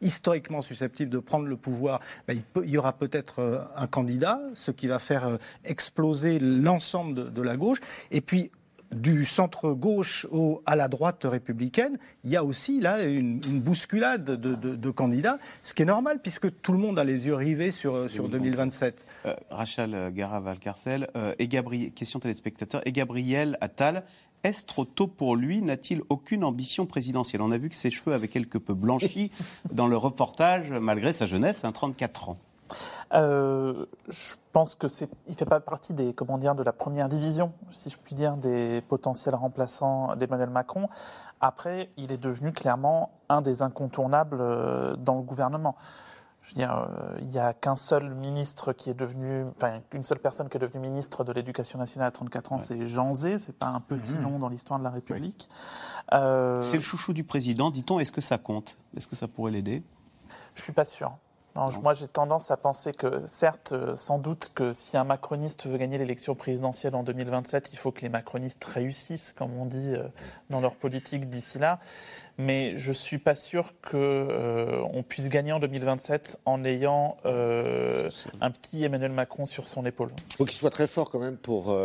historiquement susceptible de prendre le pouvoir, ben, il, y aura peut-être euh, un candidat, ce qui va faire exploser l'ensemble de, de la gauche. Et puis, du centre gauche à la droite républicaine, il y a aussi là une, bousculade de, candidats, ce qui est normal puisque tout le monde a les yeux rivés sur, sur 2027. Euh, Rachel Gara-Valcarcel, euh, et Gabriel, question téléspectateur, et Gabriel Attal, est-ce trop tôt pour lui? N'a-t-il aucune ambition présidentielle? On a vu que ses cheveux avaient quelque peu blanchi dans le reportage, malgré sa jeunesse, un 34 ans. Euh, je pense que c'est, il fait pas partie des, comment dire, de la première division, si je puis dire, des potentiels remplaçants d'Emmanuel Macron. Après, il est devenu clairement un des incontournables euh, dans le gouvernement. Je veux dire, euh, il n'y a qu'un seul ministre qui est devenu, enfin, une seule personne qui est devenue ministre de l'Éducation nationale à 34 ans, c'est Jean Zé. C'est pas un petit mmh. nom dans l'histoire de la République. C'est le chouchou du président, dit-on. Est-ce que ça compte? Est-ce que ça pourrait l'aider? Je suis pas sûr moi, j'ai tendance à penser que, certes, euh, sans doute que si un macroniste veut gagner l'élection présidentielle en 2027, il faut que les macronistes réussissent, comme on dit, euh, dans leur politique d'ici là. Mais je suis pas sûr qu'on euh, puisse gagner en 2027 en ayant un petit Emmanuel Macron sur son épaule. Il faut qu'il soit très fort quand même pour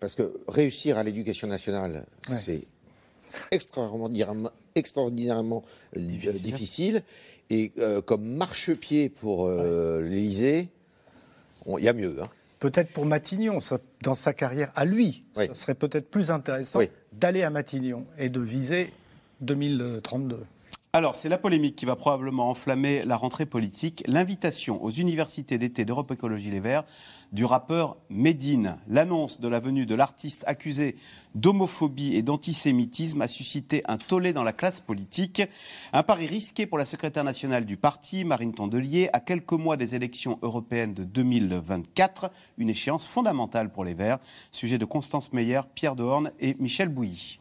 parce que réussir à l'éducation nationale, c'est extraordinairement, extraordinairement difficile. Et euh, comme marchepied pour euh, l'Élysée, il y a mieux. Hein. Peut-être pour Matignon, dans sa carrière à lui, ça serait peut-être plus intéressant d'aller à Matignon et de viser 2032. Alors, c'est la polémique qui va probablement enflammer la rentrée politique. L'invitation aux universités d'été d'Europe Écologie Les Verts du rappeur Medine. L'annonce de la venue de l'artiste accusé d'homophobie et d'antisémitisme a suscité un tollé dans la classe politique. Un pari risqué pour la secrétaire nationale du parti, Marine Tondelier, à quelques mois des élections européennes de 2024. Une échéance fondamentale pour les Verts. Sujet de Constance Meyer, Pierre Dehorne et Michel Bouilly.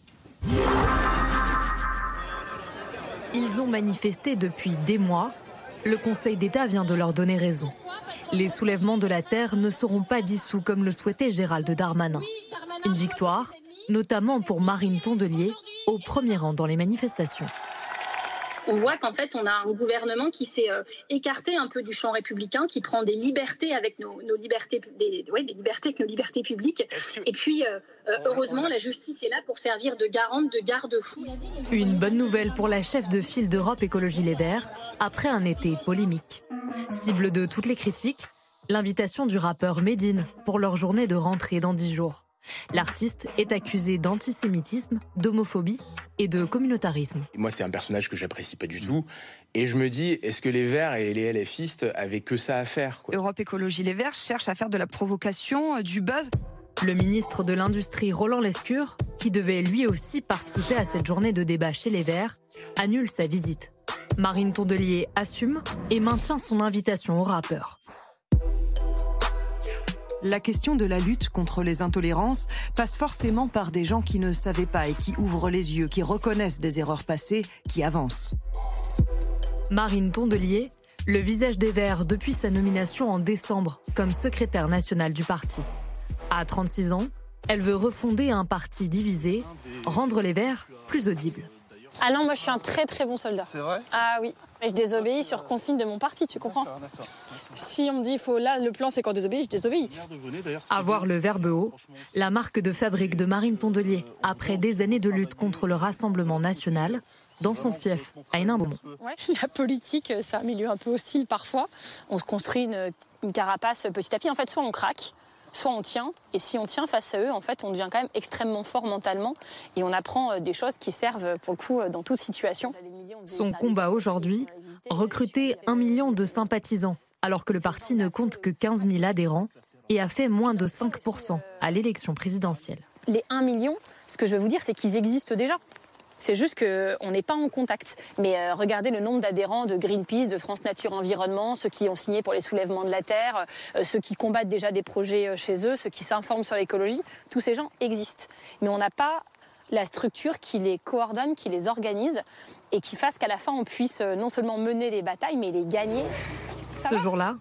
Ils ont manifesté depuis des mois. Le Conseil d'État vient de leur donner raison. Les soulèvements de la terre ne seront pas dissous comme le souhaitait Gérald Darmanin. Une victoire, notamment pour Marine Tondelier, au premier rang dans les manifestations on voit qu'en fait, on a un gouvernement qui s'est euh, écarté un peu du champ républicain, qui prend des libertés avec nos, libertés, des, des, libertés avec nos libertés publiques. Et puis, euh, euh, heureusement, la justice est là pour servir de garante, de garde-fou. Une bonne nouvelle pour la chef de file d'Europe Écologie Les Verts, après un été polémique. Cible de toutes les critiques, l'invitation du rappeur Medine pour leur journée de rentrée dans 10 jours. L'artiste est accusé d'antisémitisme, d'homophobie et de communautarisme. Moi, c'est un personnage que j'apprécie pas du tout. Et je me dis, est-ce que les Verts et les LFistes avaient que ça à faire Europe Écologie Les Verts cherche à faire de la provocation, euh, du buzz. Le ministre de l'Industrie Roland Lescure, qui devait lui aussi participer à cette journée de débat chez les Verts, annule sa visite. Marine Tondelier assume et maintient son invitation au rappeur. La question de la lutte contre les intolérances passe forcément par des gens qui ne savaient pas et qui ouvrent les yeux, qui reconnaissent des erreurs passées, qui avancent. Marine Tondelier, le visage des Verts depuis sa nomination en décembre comme secrétaire nationale du parti. À 36 ans, elle veut refonder un parti divisé, rendre les Verts plus audibles. Ah non, moi je suis un très très bon soldat. C'est vrai? Ah oui. Mais je désobéis sur consigne de mon parti, tu comprends? Si on me dit, faut là, le plan c'est qu'on désobéit, je désobéis. Avoir le verbe haut, la marque de fabrique de Marine Tondelier, après des années de lutte contre le Rassemblement national, dans son fief, à Hénin-Beaumont. Ouais, la politique, c'est un milieu un peu hostile parfois. On se construit une, une carapace petit à petit. En fait, soit on craque, soit on tient. Et si on tient face à eux, en fait, on devient quand même extrêmement fort mentalement et on apprend euh, des choses qui servent pour le coup euh, dans toute situation. Son combat aujourd'hui, recruter un million de sympathisants, alors que le parti ne compte que 15 000 adhérents et a fait moins de 5% à l'élection présidentielle. Les 1 million, ce que je veux vous dire, c'est qu'ils existent déjà. C'est juste qu'on n'est pas en contact. Mais euh, regardez le nombre d'adhérents de Greenpeace, de France Nature Environnement, ceux qui ont signé pour les soulèvements de la Terre, euh, ceux qui combattent déjà des projets euh, chez eux, ceux qui s'informent sur l'écologie. Tous ces gens existent. Mais on n'a pas la structure qui les coordonne, qui les organise et qui fasse qu'à la fin on puisse non seulement mener les batailles, mais les gagner. Ce jour-là,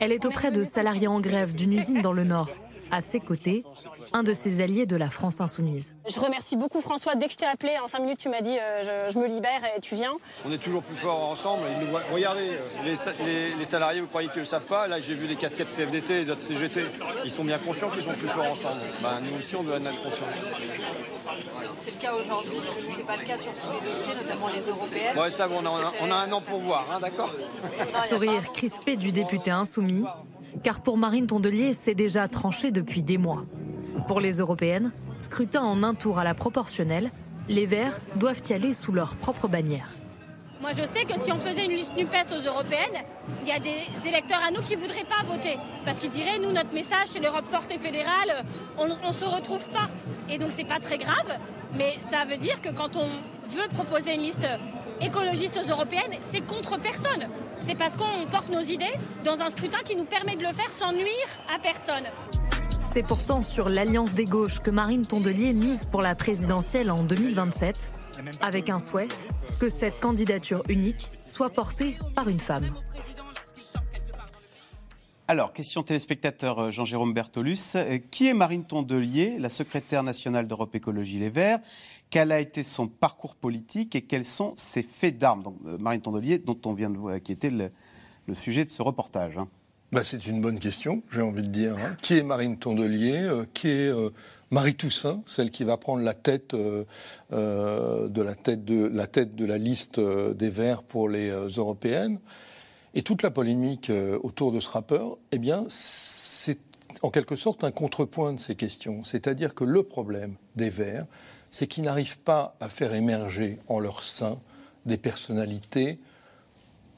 elle est auprès de salariés en grève d'une usine dans le Nord à ses côtés un de ses alliés de la France insoumise. Je remercie beaucoup François. Dès que je t'ai appelé, en cinq minutes, tu m'as dit euh, je, me libère et tu viens. On est toujours plus forts ensemble. Regardez, les, salariés, vous croyez qu'ils ne savent pas? Là, j'ai vu des casquettes CFDT et d'autres CGT. Ils sont bien conscients qu'ils sont plus forts ensemble. Ben, nous aussi, on doit en être conscients. C'est le cas aujourd'hui, c'est pas le cas sur tous les dossiers, notamment les européennes. Ouais, ça, on a, on a un an pour voir, hein, d'accord? Sourire crispé du député insoumis, car pour Marine Tondelier, c'est déjà tranché depuis des mois. Pour les européennes, scrutin en un tour à la proportionnelle, les Verts doivent y aller sous leur propre bannière. Moi, je sais que si on faisait une liste NUPES aux européennes, il y a des électeurs à nous qui ne voudraient pas voter. Parce qu'ils diraient, nous, notre message, c'est l'Europe forte et fédérale, on ne se retrouve pas. Et donc, c'est pas très grave, mais ça veut dire que quand on veut proposer une liste écologiste aux européennes, c'est contre personne. C'est parce qu'on porte nos idées dans un scrutin qui nous permet de le faire sans nuire à personne. C'est pourtant sur l'alliance des gauches que Marine Tondelier mise pour la présidentielle en 2027, avec un souhait que cette candidature unique soit portée par une femme. Alors, question téléspectateur euh, Jean-Jérôme Bertolus. Euh, qui est Marine Tondelier, la secrétaire nationale d'Europe Écologie Les Verts? Quel a été son parcours politique et quels sont ses faits d'armes? Euh, Marine Tondelier, dont on vient de qui était le, sujet de ce reportage. Hein. Bah, c'est une bonne question, j'ai envie de dire. Hein. Qui est Marine Tondelier? Qui est Marie Toussaint, celle qui va prendre la tête, de, la tête, de, la tête de la liste des Verts pour les européennes? Et toute la polémique autour de ce rappeur, eh bien, c'est en quelque sorte un contrepoint de ces questions. C'est-à-dire que le problème des Verts, c'est qu'ils n'arrivent pas à faire émerger en leur sein des personnalités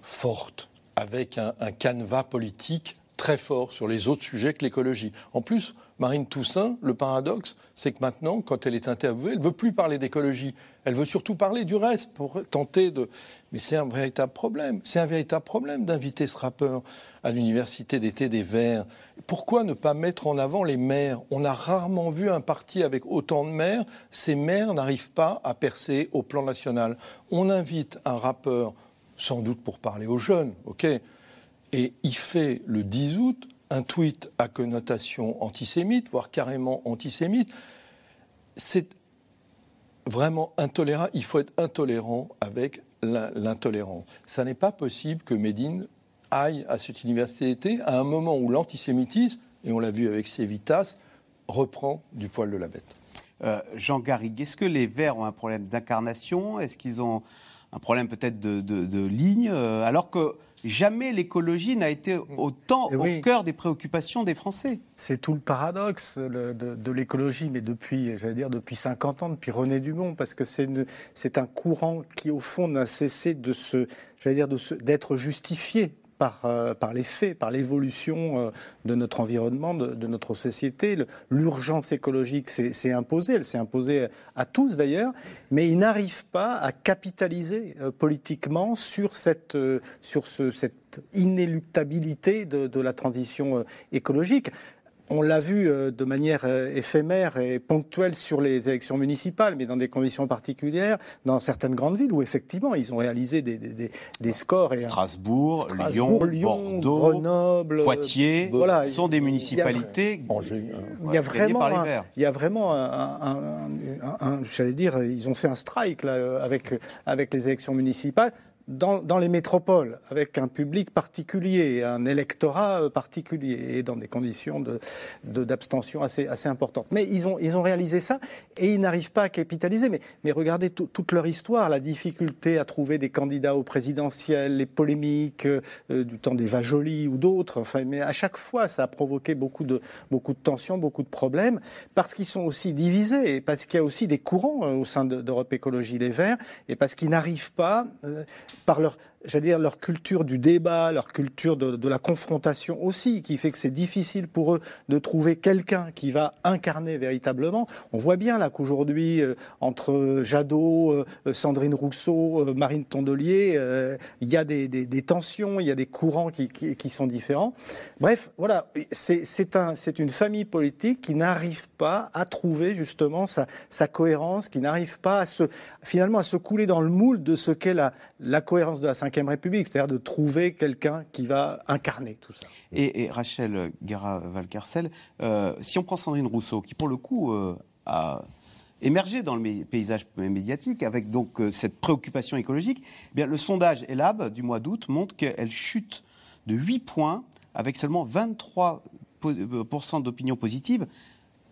fortes, avec un, canevas politique très fort sur les autres sujets que l'écologie. En plus, Marine Toussaint, le paradoxe, c'est que maintenant, quand elle est interviewée, elle ne veut plus parler d'écologie. Elle veut surtout parler du reste pour tenter de. Mais c'est un véritable problème. C'est un véritable problème d'inviter ce rappeur à l'université d'été des Verts. Pourquoi ne pas mettre en avant les maires? On a rarement vu un parti avec autant de maires. Ces maires n'arrivent pas à percer au plan national. On invite un rappeur sans doute pour parler aux jeunes, ok? Et il fait le 10 août un tweet à connotation antisémite, voire carrément antisémite. C'est vraiment intolérant. Il faut être intolérant avec l'intolérant. Ça n'est pas possible que Médine aille à cette université à un moment où l'antisémitisme, et on l'a vu avec Sévitas, reprend du poil de la bête. Euh, Jean Garrigue, est-ce que les Verts ont un problème d'incarnation? Est-ce qu'ils ont un problème peut-être de, ligne, euh, alors qu'il jamais l'écologie n'a été autant Eh oui. au cœur des préoccupations des Français. C'est tout le paradoxe le- de, de l'écologie, mais depuis, j'allais dire, depuis 50 ans, depuis René Dumont, parce que c'est un courant qui, au fond, n'a cessé de se, j'allais dire, de se- d'être justifié. Par, euh, par les faits, par l'évolution euh, de notre environnement, de, notre société. L'urgence écologique s'est imposée, elle s'est imposée à tous d'ailleurs, mais il n'arrive pas à capitaliser euh, politiquement sur cette, sur ce, cette inéluctabilité de, la transition écologique. On l'a vu euh, de manière euh, éphémère et ponctuelle sur les élections municipales, mais dans des conditions particulières, dans certaines grandes villes où effectivement ils ont réalisé des, des- des- des scores. Et, Strasbourg, Strasbourg, Lyon, Bordeaux, Grenoble, Poitiers, euh, voilà, sont des municipalités il y a vraiment, un, il y a vraiment un, un- un- un- j'allais dire, ils ont fait un strike là euh, avec avec les élections municipales. Dans, dans les métropoles, avec un public particulier, un électorat euh, particulier, et dans des conditions de- de- d'abstention assez, assez importantes. Mais ils ont, ils ont réalisé ça et ils n'arrivent pas à capitaliser. Mais, mais regardez tout- toute leur histoire, la difficulté à trouver des candidats au présidentiel, les polémiques euh, euh, du temps des Vajolis ou d'autres. Enfin, mais à chaque fois, ça a provoqué beaucoup de, beaucoup de tensions, beaucoup de problèmes, parce qu'ils sont aussi divisés, et parce qu'il y a aussi des courants euh, au sein de- d'Europe Écologie Les Verts, et parce qu'ils n'arrivent pas, euh, par leur, dire, leur culture du débat, leur culture de, la confrontation aussi, qui fait que c'est difficile pour eux de trouver quelqu'un qui va incarner véritablement. On voit bien là qu'aujourd'hui, euh, entre Jadot, euh, Sandrine Rousseau, euh, Marine Tondelier, il y a des, tensions, il y a des courants qui, sont différents. Bref, voilà, c'est c'est un, c'est une famille politique qui n'arrive pas à trouver justement sa, sa cohérence, qui n'arrive pas à se, finalement à se couler dans le moule de ce qu'est la, la cohérence de la Ve République, c'est-à-dire de trouver quelqu'un qui va incarner tout ça. Et, et Rachel Guerra-Valcarcel, euh, si on prend Sandrine Rousseau, qui pour le coup euh, a émergé dans le paysage médiatique avec donc euh, cette préoccupation écologique, eh bien, le sondage ELAB du mois d'août montre qu'elle chute de 8 points avec seulement 23% po- euh, pourcent d'opinion positive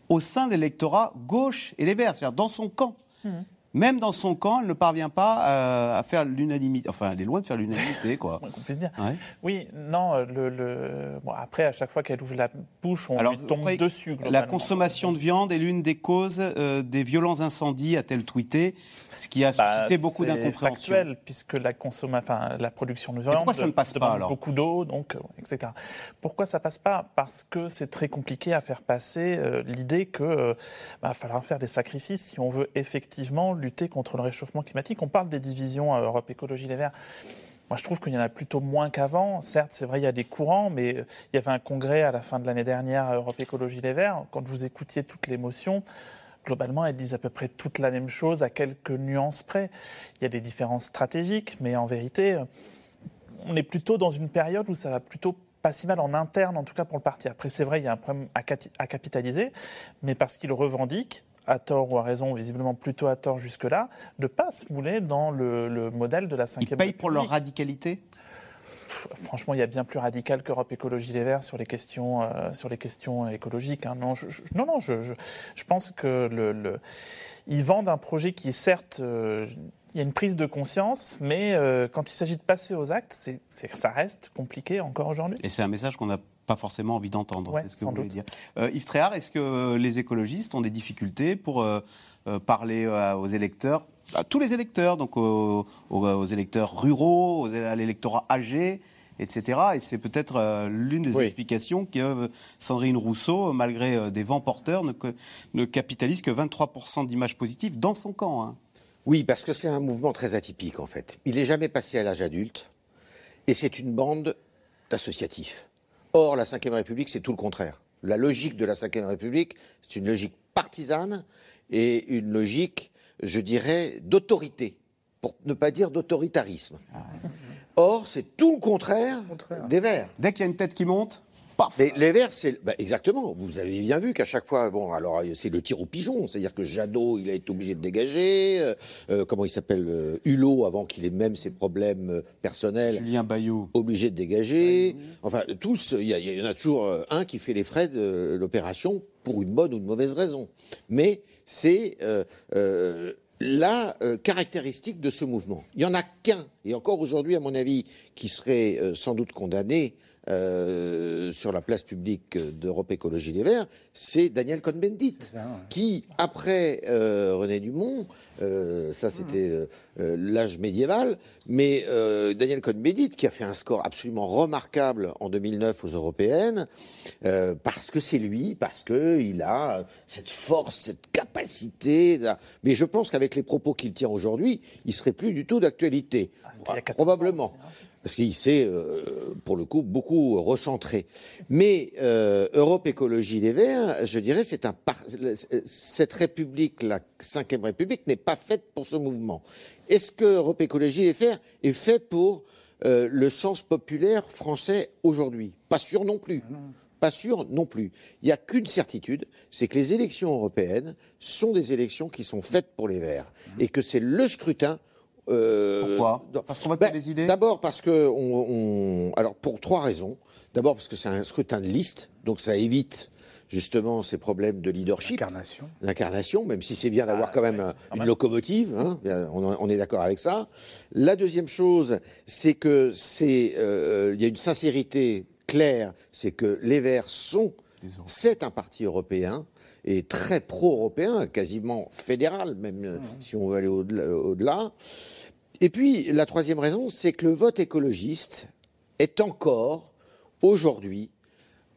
au sein de l'électorat gauche et les Verts, c'est-à-dire dans son camp. Même dans son camp, elle ne parvient pas euh, à faire l'unanimité. Enfin, elle est loin de faire l'unanimité, quoi. qu'on puisse dire. Ouais. Oui, non, le, le- bon, après, à chaque fois qu'elle ouvre la bouche, on Alors, lui tombe après, dessus. La consommation de viande est l'une des causes euh, des violents incendies, a-t-elle tweeté, ce qui a Bah, suscité beaucoup c'est d'incompréhension. factuel, puisque la, enfin, la production de viande pourquoi ça ne passe pas, alors? beaucoup d'eau, donc, euh, etc. Pourquoi ça passe pas? Parce que c'est très compliqué à faire passer euh, l'idée que euh, bah, va falloir faire des sacrifices si on veut effectivement lutter contre le réchauffement climatique. On parle des divisions euh, Europe Écologie Les Verts. Moi, je trouve qu'il y en a plutôt moins qu'avant. Certes, c'est vrai, il y a des courants, mais il y avait un congrès à la fin de l'année dernière à Europe Écologie Les Verts. Quand vous écoutiez toutes les motions, globalement, elles disent à peu près toutes la même chose, à quelques nuances près. Il y a des différences stratégiques, mais en vérité, euh, on est plutôt dans une période où ça va plutôt pas si mal en interne, en tout cas pour le parti. Après, c'est vrai, il y a un problème à, capitaliser, mais parce qu'il revendique, à tort ou à raison, visiblement plutôt à tort jusque-là, de pas se mouler dans le, le modèle de la Ils cinquième payent pour leur radicalité? Franchement, il y a bien plus radical qu'Europe Écologie Les Verts sur les questions, euh, sur les questions écologiques. hein. Non, je, je- non, non, je, pense que le, le- ils vendent un projet qui est certes, euh, il y a une prise de conscience, mais euh, quand il s'agit de passer aux actes, c'est, ça reste compliqué encore aujourd'hui. Et c'est un message qu'on n'a pas forcément envie d'entendre, Ouais, c'est ce que vous voulez dire. Euh, Yves Tréhard, est-ce que les écologistes ont des difficultés pour euh, parler aux électeurs, à tous les électeurs, donc aux, aux- aux électeurs ruraux, aux, à l'électorat âgé etc. Et c'est peut-être euh, l'une des Oui. explications que euh, Sandrine Rousseau, malgré euh, des vents porteurs, ne, capitalise que 23% d'images positives dans son camp. hein. Oui, parce que c'est un mouvement très atypique en fait. Il n'est jamais passé à l'âge adulte et c'est une bande d'associatifs. Or, la Ve République, c'est tout le contraire. La logique de la Ve République, c'est une logique partisane et une logique, je dirais, d'autorité, pour ne pas dire d'autoritarisme. Or, c'est tout le contraire, des Verts. Dès qu'il y a une tête qui monte, Les, les Verts, c'est bah, exactement. Vous avez bien vu qu'à chaque fois, bon, alors c'est le tir au pigeon, c'est-à-dire que Jadot, il a été obligé de dégager. euh, euh, comment il s'appelle euh, Hulot, avant qu'il ait même ses problèmes personnels. Julien Bayou. Obligé de dégager. Enfin, tous, il y, en a toujours un qui fait les frais de l'opération pour une bonne ou une mauvaise raison. Mais c'est euh, euh, la euh, caractéristique de ce mouvement. Il n'y en a qu'un, et encore aujourd'hui, à mon avis, qui serait euh, sans doute condamné euh, sur la place publique d'Europe Écologie Les Verts, c'est Daniel Cohn-Bendit, qui, après René Dumont, ça c'était l'âge médiéval, mais Daniel Cohn-Bendit, qui a fait un score absolument remarquable en 2009 aux européennes, parce que c'est lui, parce qu'il a cette force, cette capacité. Mais je pense qu'avec les propos qu'il tient aujourd'hui, il serait plus du tout d'actualité. Ah, probablement. Parce qu'il s'est, euh, pour le coup, beaucoup recentré. Mais euh, Europe Écologie Les Verts, je dirais, c'est un cette République, la Cinquième République, n'est pas faite pour ce mouvement. Est-ce que Europe Écologie Les Verts est fait pour euh, le sens populaire français aujourd'hui? Pas sûr non plus. Pas sûr non plus. Il n'y a qu'une certitude, c'est que les élections européennes sont des élections qui sont faites pour les Verts et que c'est le scrutin Pourquoi? Parce qu'on va ben, des idées? D'abord parce que, on, alors pour trois raisons. D'abord parce que c'est un scrutin de liste, donc ça évite justement ces problèmes de leadership. L'incarnation. L'incarnation, même si c'est bien d'avoir ah, quand même une locomotive, hein, on, est d'accord avec ça. La deuxième chose, c'est que c'est, euh, il y a une sincérité claire, c'est que les Verts sont, c'est un parti européen et très pro-européen, quasiment fédéral, même euh, si on veut aller au-delà. Et puis, la troisième raison, c'est que le vote écologiste est encore, aujourd'hui,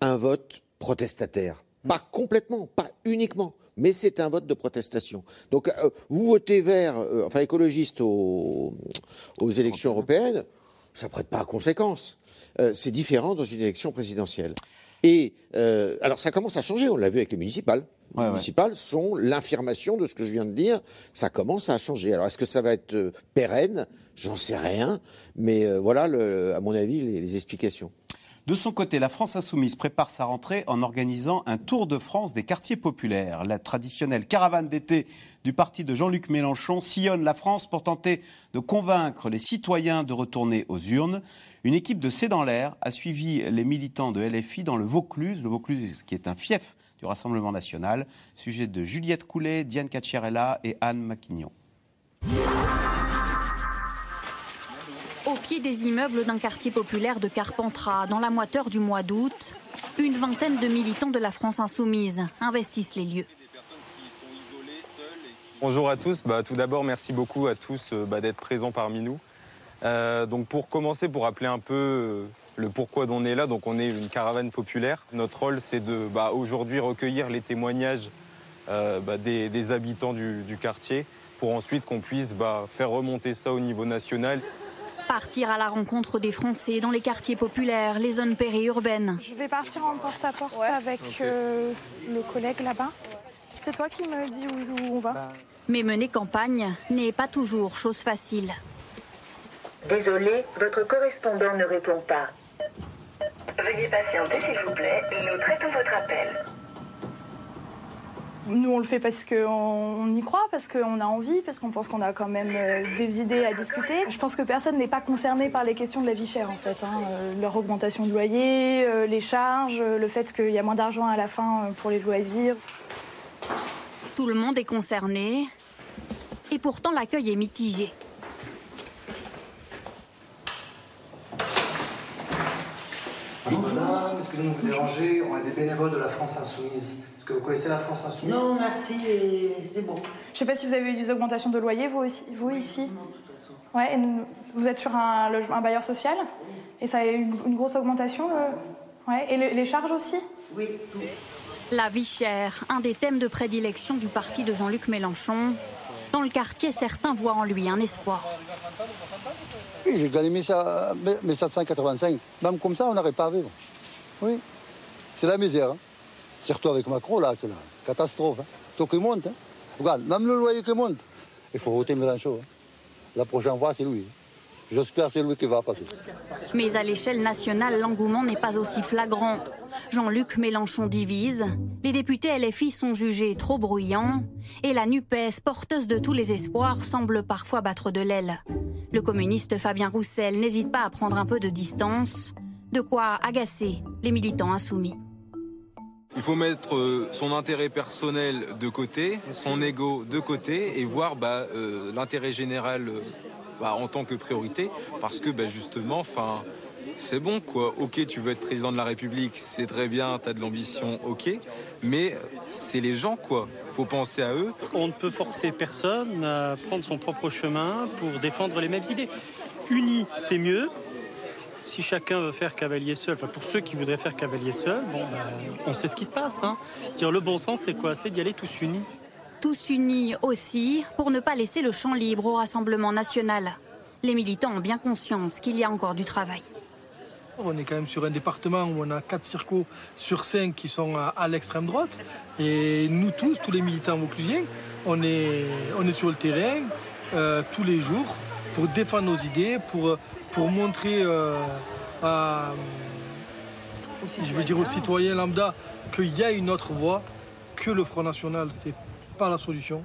un vote protestataire. Mm. Pas complètement, pas uniquement, mais c'est un vote de protestation. Donc, euh, vous votez vert, euh, enfin écologiste aux, élections européennes, ça ne prête pas à conséquence. c'est différent dans une élection présidentielle. Et alors ça commence à changer, on l'a vu avec les municipales ouais, municipales sont l'infirmation de ce que je viens de dire. Ça commence à changer. Alors, est-ce que ça va être euh, pérenne? J'en sais rien. Mais euh, voilà, à mon avis, les, explications. De son côté, la France insoumise prépare sa rentrée en organisant un tour de France des quartiers populaires. La traditionnelle caravane d'été du parti de Jean-Luc Mélenchon sillonne la France pour tenter de convaincre les citoyens de retourner aux urnes. Une équipe de C'est dans l'air a suivi les militants de LFI dans le Vaucluse, le Vaucluse qui est un fief du Rassemblement national. Sujet de Juliette Coulet, Diane Cacciarella et Anne Maquignon. Des immeubles d'un quartier populaire de Carpentras, dans la moiteur du mois d'août, une vingtaine de militants de la France insoumise investissent les lieux. Bonjour à tous. Bah, tout d'abord, merci beaucoup à tous euh, bah, d'être présents parmi nous. Euh, donc pour commencer, pour rappeler un peu euh, le pourquoi d'on est là. Donc on est une caravane populaire. Notre rôle, c'est de bah, aujourd'hui recueillir les témoignages des, habitants du, quartier pour ensuite qu'on puisse faire remonter ça au niveau national. Partir à la rencontre des Français dans les quartiers populaires, les zones périurbaines. Je vais partir en porte-à-porte avec euh, le collègue là-bas. C'est toi qui me dis où, où on va Mais mener campagne n'est pas toujours chose facile. Désolé, votre correspondant ne répond pas. Veuillez patienter, s'il vous plaît. Nous traitons votre appel. Nous, on le fait parce qu'on y croit, parce qu'on a envie, parce qu'on pense qu'on a quand même euh, des idées à discuter. Je pense que personne n'est pas concerné par les questions de la vie chère, en fait. Hein. Euh, leur augmentation de loyer, euh, les charges, le fait qu'il y a moins d'argent à la fin pour les loisirs. Tout le monde est concerné, et pourtant l'accueil est mitigé. Bonjour madame, excusez-moi de vous déranger, on a des bénévoles de la France Insoumise. Que vous connaissez la France Insoumise Non, merci, c'est bon. Je ne sais pas si vous avez eu des augmentations de loyer, vous, aussi, vous ici Ouais, vous êtes sur un, un, bailleur social Et ça a eu une, grosse augmentation Ouais, et les charges aussi Oui, La vie chère, un des thèmes de prédilection du parti de Jean-Luc Mélenchon. Dans le quartier, certains voient en lui un espoir. Oui, j'ai gagné mes 785. Même comme ça, on n'aurait pas à vivre. Oui, c'est la misère. Hein. Surtout avec Macron, là, c'est la catastrophe. Hein. Tout qui monte. Hein. Regarde, même le loyer qui monte. Il faut voter Mélenchon. Hein. La prochaine fois, c'est lui. J'espère que c'est lui qui va passer. Mais à l'échelle nationale, l'engouement n'est pas aussi flagrant. Jean-Luc Mélenchon divise, les députés LFI sont jugés trop bruyants, et la NUPES, porteuse de tous les espoirs, semble parfois battre de l'aile. Le communiste Fabien Roussel n'hésite pas à prendre un peu de distance, de quoi agacer les militants insoumis. Il faut mettre euh, son intérêt personnel de côté, son ego de côté et voir bah, euh, l'intérêt général euh, bah, en tant que priorité parce que bah, justement, enfin, c'est bon quoi. Ok, tu veux être président de la République, c'est très bien, tu as de l'ambition, ok, mais c'est les gens quoi. Faut penser à eux. On ne peut forcer personne à prendre son propre chemin pour défendre les mêmes idées. Unis, c'est mieux. Si chacun veut faire cavalier seul, enfin pour ceux qui voudraient faire cavalier seul, bon, ben, on sait ce qui se passe. Hein. Dire le bon sens, c'est quoi? C'est d'y aller tous unis. Tous unis aussi pour ne pas laisser le champ libre au Rassemblement national. Les militants ont bien conscience qu'il y a encore du travail. On est quand même sur un département où on a quatre circos sur cinq qui sont à, à l'extrême droite. Et nous tous, tous les militants vauclusiens, on est, on est sur le terrain euh, tous les jours pour défendre nos idées, pour, pour montrer euh, à, je veux dire aux citoyens lambda qu'il y a une autre voie, que le Front National, c'est pas la solution.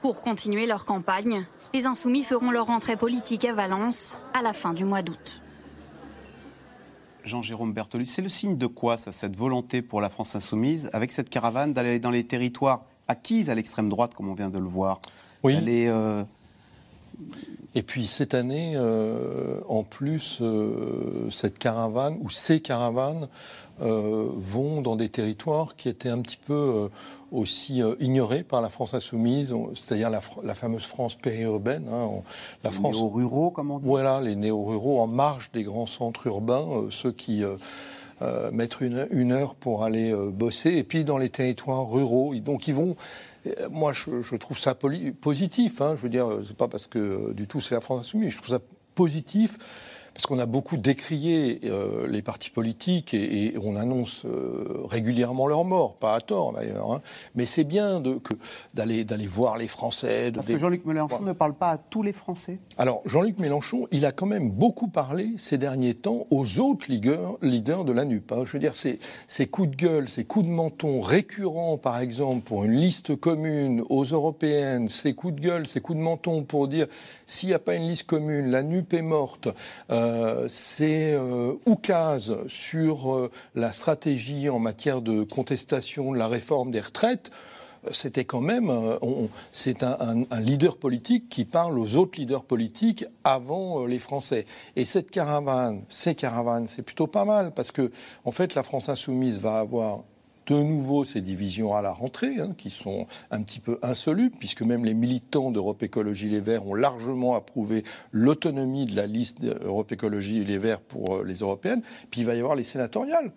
Pour continuer leur campagne, les Insoumis feront leur entrée politique à Valence à la fin du mois d'août. Jean-Jérôme Bertoli, c'est le signe de quoi, ça, cette volonté pour la France insoumise, avec cette caravane, d'aller dans les territoires acquises à l'extrême droite, comme on vient de le voir? Oui. Euh, Et puis cette année, euh, en plus, euh, cette caravane ou ces caravanes euh, vont dans des territoires qui étaient un petit peu euh, aussi euh, ignorés par la France insoumise, c'est-à-dire la, la fameuse France périurbaine. hein, on- la Les France néo-ruraux, comme on dit. Voilà, les néo-ruraux en marge des grands centres urbains, euh, ceux qui mettent une, une heure pour aller bosser, et puis dans les territoires ruraux. Donc ils vont. Euh, Moi, je, trouve ça positif. hein, je veux dire, euh, c'est pas parce que euh, du tout c'est la France insoumise. Je trouve ça positif parce qu'on a beaucoup décrié euh, les partis politiques et, et on annonce euh, régulièrement leur mort, pas à tort d'ailleurs. hein. Mais c'est bien d'aller d'aller voir les Français. de Parce que Jean-Luc Mélenchon ne parle pas à tous les Français. alors, Jean-Luc Mélenchon, il a quand même beaucoup parlé ces derniers temps aux autres leaders, leaders de la NUP. hein. Je veux dire, ces, ces coups de gueule, ces coups de menton récurrents, par exemple, pour une liste commune aux européennes, ces coups de gueule, ces coups de menton pour dire s'il n'y a pas une liste commune, la NUP est morte, euh, c'est euh, sur euh, la stratégie en matière de contestation de la réforme des retraites c'était quand même, euh, c'est un, leader politique qui parle aux autres leaders politiques avant euh, les Français. Et cette caravane, ces caravanes, c'est plutôt pas mal parce que, en fait, la France insoumise va avoir de nouveau ces divisions à la rentrée, hein, qui sont un petit peu insolubles, puisque même les militants d'Europe Écologie Les Verts ont largement approuvé l'autonomie de la liste d'Europe Écologie Les Verts pour euh, les européennes. Puis il va y avoir les sénatoriales.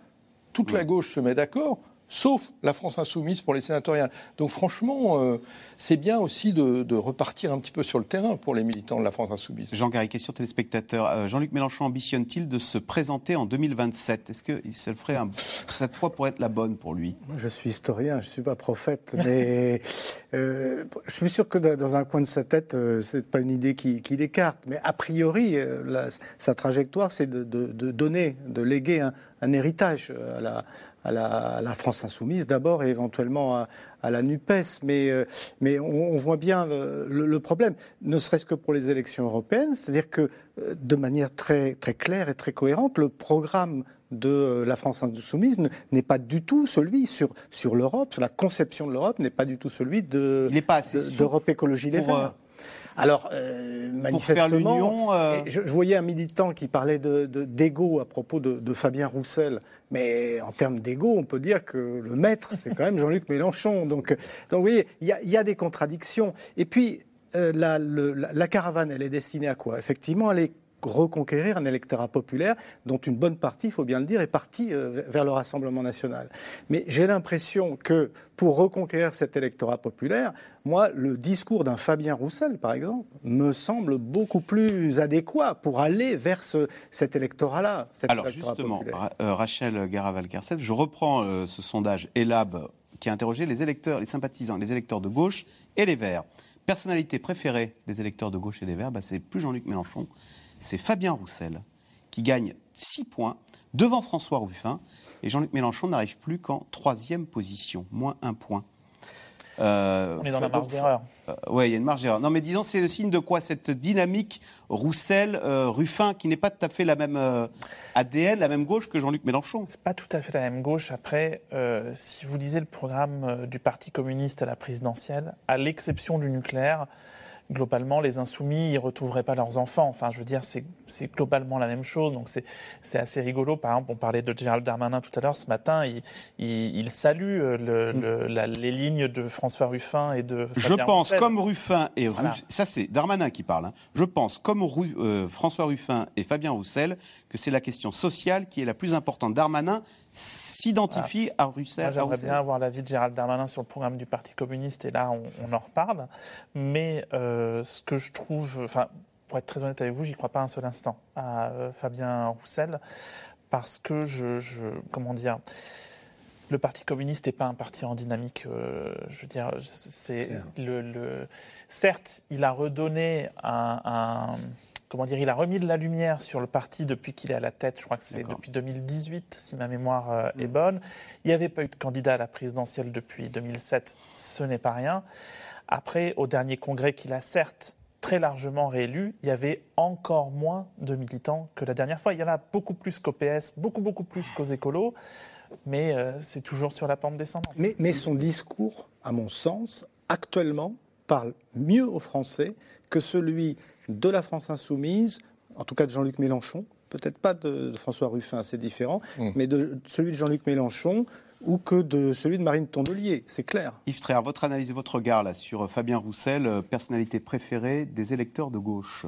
Toute la gauche se met d'accord, sauf la France insoumise pour les sénatoriales. Donc franchement, euh, c'est bien aussi de, de repartir un petit peu sur le terrain pour les militants de la France insoumise. Jean Garry, question téléspectateur. Euh, Jean-Luc Mélenchon ambitionne-t-il de se présenter en 2027 Est-ce que ça le ferait un- cette fois pour être la bonne pour lui? Moi, Je suis historien, je ne suis pas prophète, mais euh, je suis sûr que dans- un coin de sa tête, euh, c'est pas une idée qui, qui l'écarte. Mais a priori, euh, la- sa trajectoire, c'est de, de- de donner, de léguer un, un héritage à la, à, la, à la France insoumise d'abord et éventuellement à, à la NUPES. Mais, euh, mais on, on voit bien le, le- le problème, ne serait-ce que pour les élections européennes, c'est-à-dire que euh, de manière très, très claire et très cohérente, le programme de euh, la France insoumise ne- n'est pas du tout celui sur, sur l'Europe, sur la conception de l'Europe, n'est pas du tout celui de, d'Europe Écologie Les Verts. Euh, Alors, euh, manifestement, euh, je, je voyais un militant qui parlait de, de- d'ego à propos de, de Fabien Roussel. Mais en termes d'ego, on peut dire que le maître, c'est quand même Jean-Luc Mélenchon. Donc, donc vous voyez, il y a, il y a des contradictions. Et puis, euh, la, le- la- la caravane, elle est destinée à quoi? Effectivement, elle est reconquérir un électorat populaire dont une bonne partie, il faut bien le dire, est partie euh, vers le Rassemblement national. Mais j'ai l'impression que pour reconquérir cet électorat populaire, moi, le discours d'un Fabien Roussel, par exemple, me semble beaucoup plus adéquat pour aller vers ce- cet électorat-là. cet Alors électorat justement, populaire. Euh, Rachel Garaval-Carcel, je reprends euh, ce sondage ELAB qui a interrogé les électeurs, les sympathisants, les électeurs de gauche et les Verts. Personnalité préférée des électeurs de gauche et des Verts, bah, c'est plus Jean-Luc Mélenchon, c'est Fabien Roussel qui gagne 6 points devant François Ruffin et Jean-Luc Mélenchon n'arrive plus qu'en troisième position, moins un point. Euh, On est dans la marge d'erreur. oui, il y a une marge d'erreur. Non, mais disons, c'est le signe de quoi Cette dynamique Roussel-Ruffin, qui n'est pas tout à fait la même euh, ADN, la même gauche que Jean-Luc Mélenchon. C'est pas tout à fait la même gauche. Après, euh, si vous lisez le programme euh, du Parti communiste à la présidentielle, à l'exception du nucléaire, globalement, les insoumis, ils retrouveraient pas leurs enfants. Enfin, je veux dire, c'est globalement la même chose. Donc, c'est assez rigolo. Par exemple, on parlait de Gérald Darmanin tout à l'heure. Ce matin, il, il, il salue euh, le- la- les lignes de François Ruffin et de Je Fabien pense, Roussel. comme Ruffin et Voilà. Ça c'est Darmanin qui parle, hein. je pense, comme Ru- euh, François Ruffin et Fabien Roussel, que c'est la question sociale qui est la plus importante. Darmanin s'identifie à Russell. J'aimerais bien avoir l'avis de Gérald Darmanin sur le programme du Parti communiste, et là, on, on en reparle. Mais euh, ce que je trouve, enfin, pour être très honnête avec vous, j'y crois pas un seul instant à euh, Fabien Roussel, parce que je, je- comment dire. Le Parti communiste n'est pas un parti en dynamique. euh, je veux dire, c'est le, le- Certes, il a redonné un, un- comment dire, il a remis de la lumière sur le parti depuis qu'il est à la tête. Je crois que c'est depuis 2018, si ma mémoire euh, est bonne. Il n'y avait pas eu de candidat à la présidentielle depuis 2007. Ce n'est pas rien. Après, au dernier congrès qu'il a certes très largement réélu, il y avait encore moins de militants que la dernière fois. Il y en a beaucoup plus qu'au PS, beaucoup, beaucoup plus qu'aux écolos, mais euh, c'est toujours sur la pente descendante. Mais, mais son discours, à mon sens, actuellement, parle mieux aux Français que celui de la France insoumise, en tout cas de Jean-Luc Mélenchon, peut-être pas de, de François Ruffin, c'est différent, Mm. mais de celui de Jean-Luc Mélenchon ou que de celui de Marine Tondelier, c'est clair. Yves Tréhard, votre analyse et votre regard là, sur Fabien Roussel, euh, personnalité préférée des électeurs de gauche,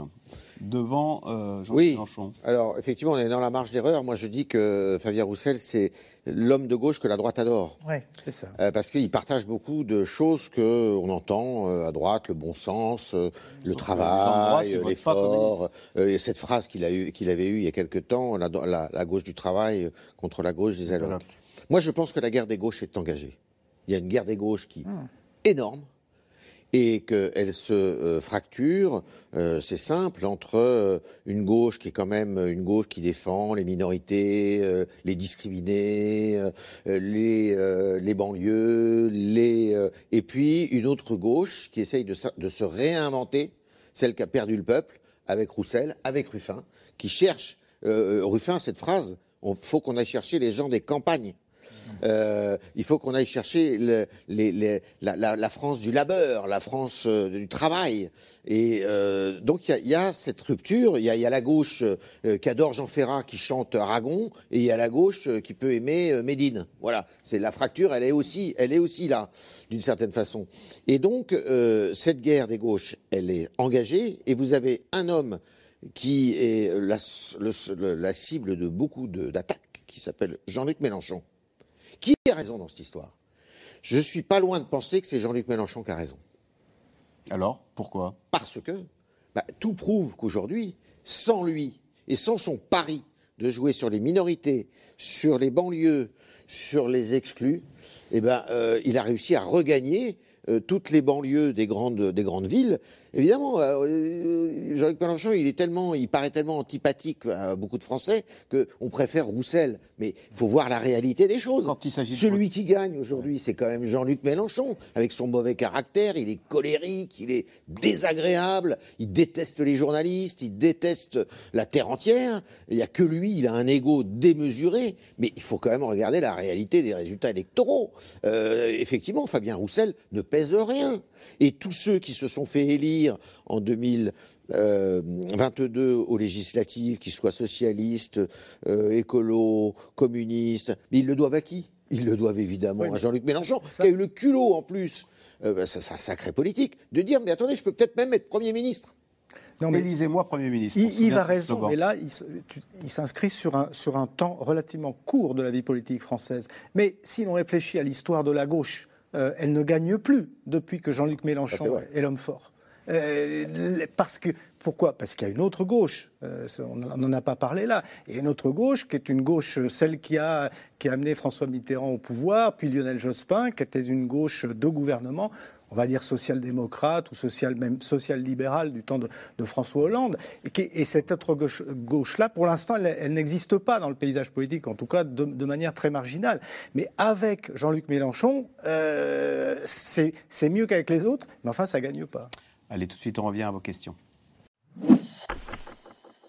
devant euh, Jean-Luc Oui. Mélenchon. Alors, effectivement, on est dans la marge d'erreur. Moi, je dis que Fabien Roussel, c'est l'homme de gauche que la droite adore. Oui, c'est ça. Euh, parce qu'il partage beaucoup de choses que on entend euh, à droite, le bon sens, euh, le travail, euh, l'effort. Euh, et cette phrase qu'il a eu, qu'il avait eue il y a quelque temps, la, la- la gauche du travail euh, contre la gauche des allocs. Moi, je pense que la guerre des gauches est engagée. Il y a une guerre des gauches qui est énorme et qu'elle se euh, fracture, euh, c'est simple, entre euh, une gauche qui est quand même une gauche qui défend les minorités, euh, les discriminés, euh, les, euh, les banlieues, les, euh, et puis une autre gauche qui essaye de, se réinventer, celle qui a perdu le peuple, avec Roussel, avec Ruffin, qui cherche, euh, Ruffin, cette phrase, il faut qu'on aille chercher les gens des campagnes. Euh, il faut qu'on aille chercher la, France du labeur, la France euh, du travail. Et euh, donc il y a- cette rupture. Il y a, la gauche qui adore Jean Ferrat, qui chante Aragon, et il y a la gauche qui peut aimer Médine. Voilà, c'est la fracture. Elle est aussi, elle est aussi là, d'une certaine façon. Et donc cette guerre des gauches, elle est engagée. Et vous avez un homme qui est la, le- le- la cible de beaucoup d'attaques, qui s'appelle Jean-Luc Mélenchon. Qui a raison dans cette histoire? Je suis pas loin de penser que c'est Jean-Luc Mélenchon qui a raison. Alors, pourquoi? Parce que bah, tout prouve qu'aujourd'hui, sans lui et sans son pari de jouer sur les minorités, sur les banlieues, sur les exclus, eh ben, euh, il a réussi à regagner euh, toutes les banlieues des grandes, des grandes villes. Évidemment, euh, euh, Jean-Luc Mélenchon, il est tellement, il paraît tellement antipathique à beaucoup de Français qu'on préfère Roussel. Mais il faut voir la réalité des choses. Celui qui gagne aujourd'hui, c'est quand même Jean-Luc Mélenchon, avec son mauvais caractère. Il est colérique, il est désagréable, il déteste les journalistes, il déteste la terre entière. Il n'y a que lui, il a un ego démesuré. Mais il faut quand même regarder la réalité des résultats électoraux. Euh, effectivement, Fabien Roussel ne pèse rien. Et tous ceux qui se sont fait élire en 2022 aux législatives, qu'ils soient socialistes, euh, écolos, communistes, mais ils le doivent à qui? Ils le doivent évidemment Oui, à Jean-Luc Mélenchon, qui a eu le culot en plus, euh, bah, ça- c'est un sacré politique, de dire mais attendez, je peux peut-être même être Premier ministre. Non, mais- Élisez-moi Premier ministre. Il, Yves a raison, mais là, il, il s'inscrit sur un, sur un temps relativement court de la vie politique française. Mais si l'on réfléchit à l'histoire de la gauche, euh, elle ne gagne plus depuis que Jean-Luc Ah, Mélenchon est l'homme fort. Euh, parce que Pourquoi? Parce qu'il y a une autre gauche, euh, on n'en a pas parlé là, et une autre gauche qui est une gauche, celle qui a, qui a amené François Mitterrand au pouvoir, puis Lionel Jospin, qui était une gauche de gouvernement on va dire social-démocrate ou social, même social-libéral du temps de, François Hollande. Et, cette autre gauche-là, pour l'instant, elle, n'existe pas dans le paysage politique, en tout cas de, manière très marginale. Mais avec Jean-Luc Mélenchon, euh, c'est mieux qu'avec les autres, mais enfin, ça gagne pas. Allez, tout de suite, on revient à vos questions.